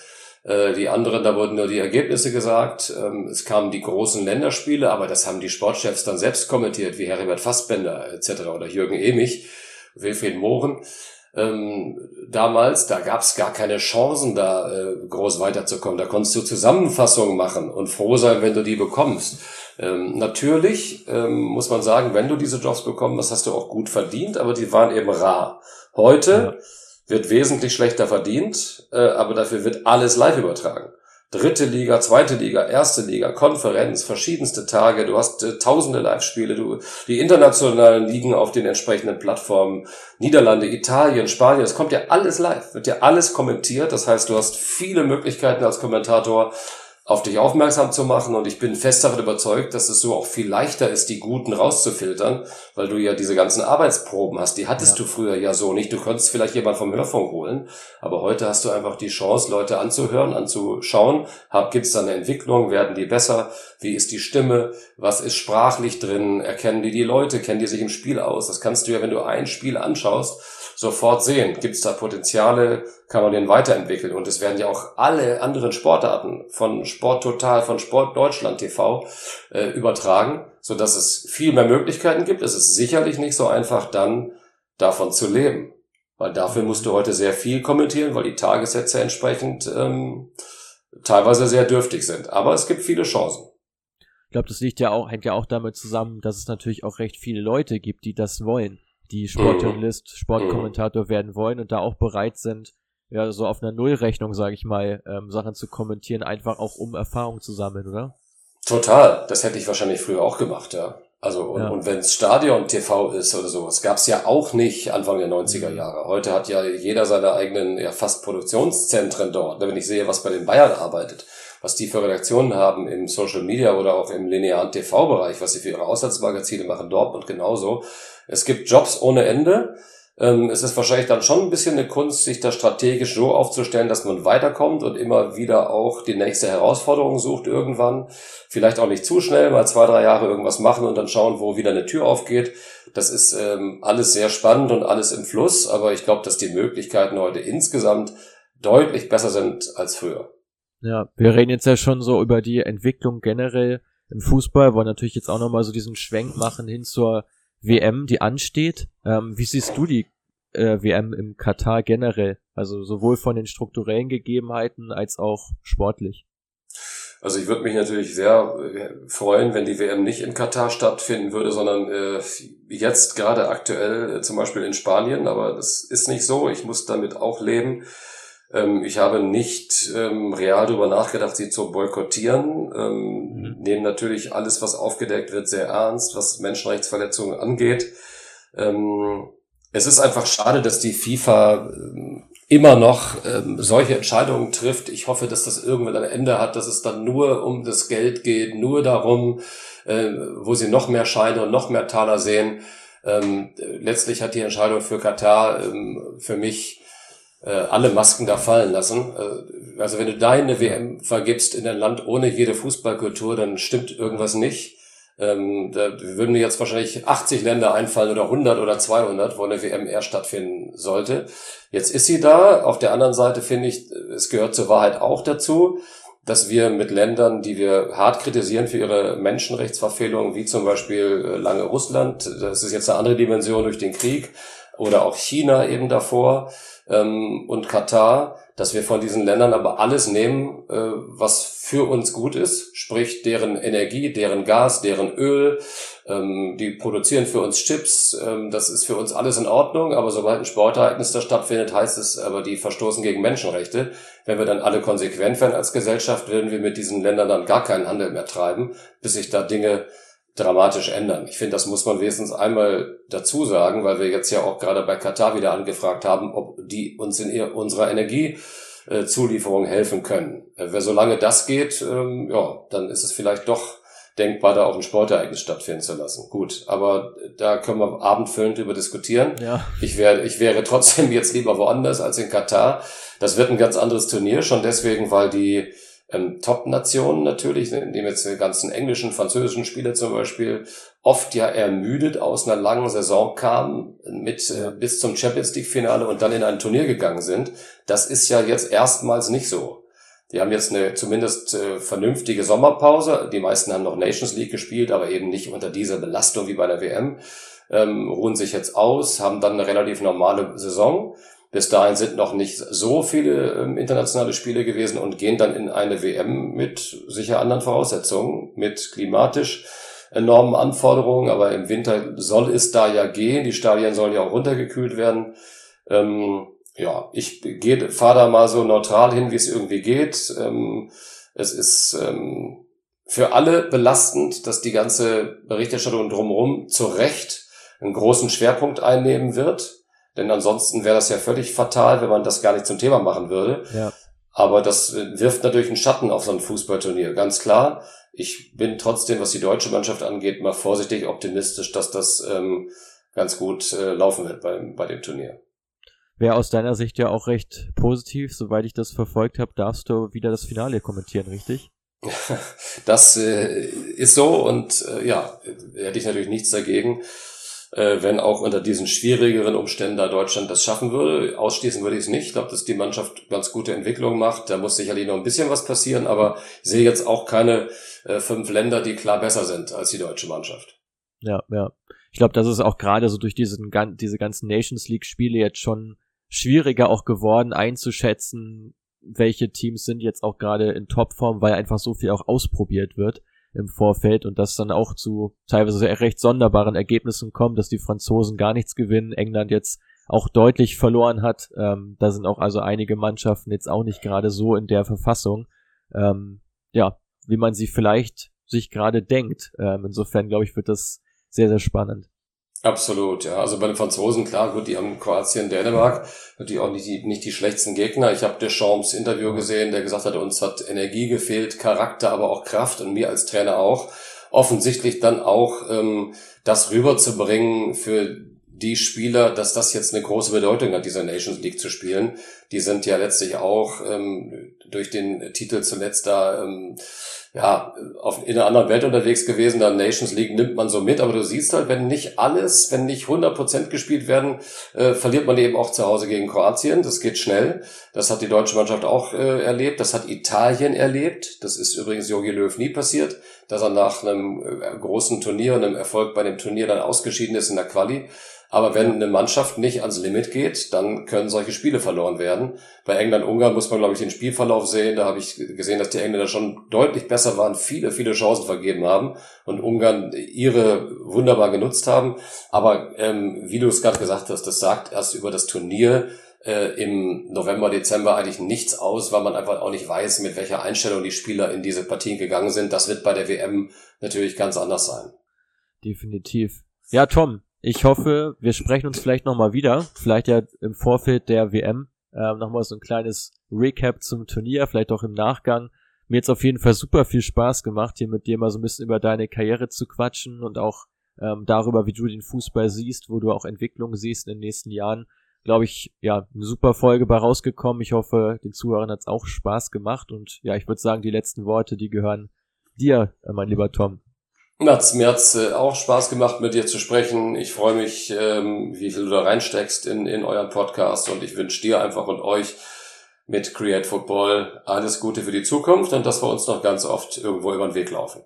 die anderen, da wurden nur die Ergebnisse gesagt. Ähm, es kamen die großen Länderspiele, aber das haben die Sportchefs dann selbst kommentiert, wie Heribert Fassbender etc. oder Jürgen Emich, Wilfried Mohren. Ähm, damals, da gab es gar keine Chancen, da äh, groß weiterzukommen. Da konntest du Zusammenfassungen machen und froh sein, wenn du die bekommst. Ähm, natürlich muss man sagen, wenn du diese Jobs bekommst, das hast du auch gut verdient, aber die waren eben rar. Heute ja wird wesentlich schlechter verdient, äh, aber dafür wird alles live übertragen. Dritte Liga, zweite Liga, erste Liga, Konferenz, verschiedenste Tage, du hast äh, tausende Live-Spiele, du, die internationalen Ligen auf den entsprechenden Plattformen, Niederlande, Italien, Spanien, es kommt ja alles live, wird ja alles kommentiert, das heißt, du hast viele Möglichkeiten als Kommentator, auf dich aufmerksam zu machen und ich bin fest davon überzeugt, dass es so auch viel leichter ist, die Guten rauszufiltern, weil du ja diese ganzen Arbeitsproben hast. Die hattest ja. du früher ja so nicht. Du konntest vielleicht jemand vom Hörfunk holen, aber heute hast du einfach die Chance, Leute anzuhören, anzuschauen. Gibt es da eine Entwicklung? Werden die besser? Wie ist die Stimme? Was ist sprachlich drin? Erkennen die die Leute? Kennen die sich im Spiel aus? Das kannst du ja, wenn du ein Spiel anschaust, sofort sehen. Gibt es da Potenziale? Kann man den weiterentwickeln? Und es werden ja auch alle anderen Sportarten von Sport Total, von Sport Deutschland TV äh, übertragen, so dass es viel mehr Möglichkeiten gibt. Es ist sicherlich nicht so einfach, dann davon zu leben. Weil dafür musst du heute sehr viel kommentieren, weil die Tagessätze entsprechend ähm, teilweise sehr dürftig sind. Aber es gibt viele Chancen. Ich glaube, das liegt ja auch, hängt ja auch damit zusammen, dass es natürlich auch recht viele Leute gibt, die das wollen die Sportjournalist, mhm. Sportkommentator werden wollen und da auch bereit sind, ja, so auf einer Nullrechnung, sage ich mal, ähm, Sachen zu kommentieren, einfach auch um Erfahrung zu sammeln, oder? Total. Das hätte ich wahrscheinlich früher auch gemacht, ja. Also, und, ja. und wenn es Stadion TV ist oder sowas, gab es ja auch nicht Anfang der 90er mhm. Jahre. Heute hat ja jeder seine eigenen, ja, fast Produktionszentren dort. Wenn ich sehe, was bei den Bayern arbeitet, was die für Redaktionen haben im Social Media oder auch im linearen TV-Bereich, was sie für ihre Auslandsmagazine machen, Dortmund genauso. Es gibt Jobs ohne Ende. Ähm, es ist wahrscheinlich dann schon ein bisschen eine Kunst, sich da strategisch so aufzustellen, dass man weiterkommt und immer wieder auch die nächste Herausforderung sucht irgendwann. Vielleicht auch nicht zu schnell, mal zwei, drei Jahre irgendwas machen und dann schauen, wo wieder eine Tür aufgeht. Das ist ähm, alles sehr spannend und alles im Fluss, aber ich glaube, dass die Möglichkeiten heute insgesamt deutlich besser sind als früher. Ja, wir reden jetzt ja schon so über die Entwicklung generell im Fußball, wollen natürlich jetzt auch nochmal so diesen Schwenk machen hin zur WM, die ansteht. Ähm, wie siehst du die äh, WM im Katar generell? Also sowohl von den strukturellen Gegebenheiten als auch sportlich. Also ich würde mich natürlich sehr äh, freuen, wenn die WM nicht in Katar stattfinden würde, sondern äh, jetzt gerade aktuell äh, zum Beispiel in Spanien. Aber das ist nicht so. Ich muss damit auch leben. Ähm, ich habe nicht ähm, real darüber nachgedacht, sie zu boykottieren. Ähm, mhm. Nehmen natürlich alles, was aufgedeckt wird, sehr ernst, was Menschenrechtsverletzungen angeht. Ähm, es ist einfach schade, dass die FIFA ähm, immer noch ähm, solche Entscheidungen trifft. Ich hoffe, dass das irgendwann ein Ende hat, dass es dann nur um das Geld geht, nur darum, äh, wo sie noch mehr Scheine und noch mehr Taler sehen. Letztlich hat die Entscheidung für Katar für mich äh, alle Masken da fallen lassen. Äh, also wenn du deine WM vergibst in ein Land ohne jede Fußballkultur, dann stimmt irgendwas nicht. Ähm, da würden mir jetzt wahrscheinlich 80 Länder einfallen oder 100 oder 200, wo eine WM eher stattfinden sollte. Jetzt ist sie da. Auf der anderen Seite finde ich, es gehört zur Wahrheit auch dazu, dass wir mit Ländern, die wir hart kritisieren für ihre Menschenrechtsverfehlungen, wie zum Beispiel äh, lange Russland, das ist jetzt eine andere Dimension durch den Krieg, oder auch China eben davor, ähm, und Katar, dass wir von diesen Ländern aber alles nehmen, äh, was für uns gut ist, sprich deren Energie, deren Gas, deren Öl, ähm, die produzieren für uns Chips, ähm, das ist für uns alles in Ordnung, aber sobald ein Sportereignis da stattfindet, heißt es aber, die verstoßen gegen Menschenrechte. Wenn wir dann alle konsequent werden als Gesellschaft, würden wir mit diesen Ländern dann gar keinen Handel mehr treiben, bis sich da Dinge dramatisch ändern. Ich finde, das muss man wenigstens einmal dazu sagen, weil wir jetzt ja auch gerade bei Katar wieder angefragt haben, ob die uns in unserer Energiezulieferung helfen können. Äh, solange das geht, ähm, ja, dann ist es vielleicht doch denkbar, da auch ein Sportereignis stattfinden zu lassen. Gut, aber da können wir abendfüllend drüber diskutieren. Ja. Ich, wäre, ich wäre trotzdem jetzt lieber woanders als in Katar. Das wird ein ganz anderes Turnier, schon deswegen, weil die ähm, Top-Nationen natürlich, ne, indem jetzt die ganzen englischen, französischen Spieler zum Beispiel oft ja ermüdet aus einer langen Saison kamen mit äh, bis zum Champions League Finale und dann in ein Turnier gegangen sind. Das ist ja jetzt erstmals nicht so. Die haben jetzt eine zumindest äh, vernünftige Sommerpause. Die meisten haben noch Nations League gespielt, aber eben nicht unter dieser Belastung wie bei der WM. Ähm, ruhen sich jetzt aus, haben dann eine relativ normale Saison bis dahin sind noch nicht so viele ähm, internationale Spiele gewesen und gehen dann in eine WM mit sicher anderen Voraussetzungen, mit klimatisch enormen Anforderungen, aber im Winter soll es da ja gehen, die Stadien sollen ja auch runtergekühlt werden. Ähm, ja, ich fahre da mal so neutral hin, wie es irgendwie geht. Ähm, es ist ähm, für alle belastend, dass die ganze Berichterstattung drumherum zu Recht einen großen Schwerpunkt einnehmen wird. Denn ansonsten wäre das ja völlig fatal, wenn man das gar nicht zum Thema machen würde. Ja. Aber das wirft natürlich einen Schatten auf so ein Fußballturnier, ganz klar. Ich bin trotzdem, was die deutsche Mannschaft angeht, mal vorsichtig optimistisch, dass das ähm, ganz gut äh, laufen wird bei, bei dem Turnier. Wäre aus deiner Sicht ja auch recht positiv. Soweit ich das verfolgt habe, darfst du wieder das Finale kommentieren, richtig? [LAUGHS] das äh, ist so und äh, ja, hätte ich natürlich nichts dagegen äh, wenn auch unter diesen schwierigeren Umständen da Deutschland das schaffen würde. Ausschließen würde ich es nicht. Ich glaube, dass die Mannschaft ganz gute Entwicklung macht. Da muss sicherlich noch ein bisschen was passieren, aber ich sehe jetzt auch keine äh, fünf Länder, die klar besser sind als die deutsche Mannschaft. Ja, ja. Ich glaube, das ist auch gerade so durch diesen, diese ganzen Nations League Spiele jetzt schon schwieriger auch geworden einzuschätzen, welche Teams sind jetzt auch gerade in Topform, weil einfach so viel auch ausprobiert wird im Vorfeld und das dann auch zu teilweise recht sonderbaren Ergebnissen kommt, dass die Franzosen gar nichts gewinnen, England jetzt auch deutlich verloren hat. Ähm, da sind auch also einige Mannschaften jetzt auch nicht gerade so in der Verfassung, ähm, ja, wie man sie vielleicht sich gerade denkt. Ähm, insofern glaube ich, wird das sehr, sehr spannend. Absolut, ja. Also bei den Franzosen, klar, gut, die haben Kroatien, Dänemark, natürlich auch nicht die, nicht die schlechtesten Gegner. Ich habe Deschamps Interview gesehen, der gesagt hat, uns hat Energie gefehlt, Charakter, aber auch Kraft und mir als Trainer auch. Offensichtlich dann auch ähm, das rüberzubringen für die Spieler, dass das jetzt eine große Bedeutung hat, dieser Nations League zu spielen. Die sind ja letztlich auch ähm, durch den Titel zuletzt da ähm, ja, auf, in einer anderen Welt unterwegs gewesen. Da Nations League nimmt man so mit, aber du siehst halt, wenn nicht alles, wenn nicht 100% gespielt werden, äh, verliert man eben auch zu Hause gegen Kroatien. Das geht schnell. Das hat die deutsche Mannschaft auch äh, erlebt. Das hat Italien erlebt. Das ist übrigens Jogi Löw nie passiert, dass er nach einem äh, großen Turnier und einem Erfolg bei dem Turnier dann ausgeschieden ist in der Quali. Aber wenn eine Mannschaft nicht ans Limit geht, dann können solche Spiele verloren werden. Bei England-Ungarn muss man, glaube ich, den Spielverlauf sehen. Da habe ich gesehen, dass die Engländer schon deutlich besser waren, viele, viele Chancen vergeben haben und Ungarn ihre wunderbar genutzt haben. Aber ähm, wie du es gerade gesagt hast, das sagt erst über das Turnier äh, im November, Dezember eigentlich nichts aus, weil man einfach auch nicht weiß, mit welcher Einstellung die Spieler in diese Partien gegangen sind. Das wird bei der WM natürlich ganz anders sein. Definitiv. Ja, Tom, ich hoffe, wir sprechen uns vielleicht nochmal wieder. Vielleicht ja im Vorfeld der WM. Ähm, nochmal so ein kleines Recap zum Turnier, vielleicht auch im Nachgang. Mir jetzt auf jeden Fall super viel Spaß gemacht, hier mit dir mal so ein bisschen über deine Karriere zu quatschen und auch ähm, darüber, wie du den Fußball siehst, wo du auch Entwicklung siehst in den nächsten Jahren. Glaube ich, ja, eine super Folge bei rausgekommen. Ich hoffe, den Zuhörern hat's auch Spaß gemacht und ja, ich würde sagen, die letzten Worte, die gehören dir, äh, mein lieber Tom. Mats, mir hat's äh, auch Spaß gemacht, mit dir zu sprechen. Ich freue mich, ähm, wie viel du da reinsteckst in, in euren Podcast und ich wünsche dir einfach und euch mit Create Football alles Gute für die Zukunft und dass wir uns noch ganz oft irgendwo über den Weg laufen.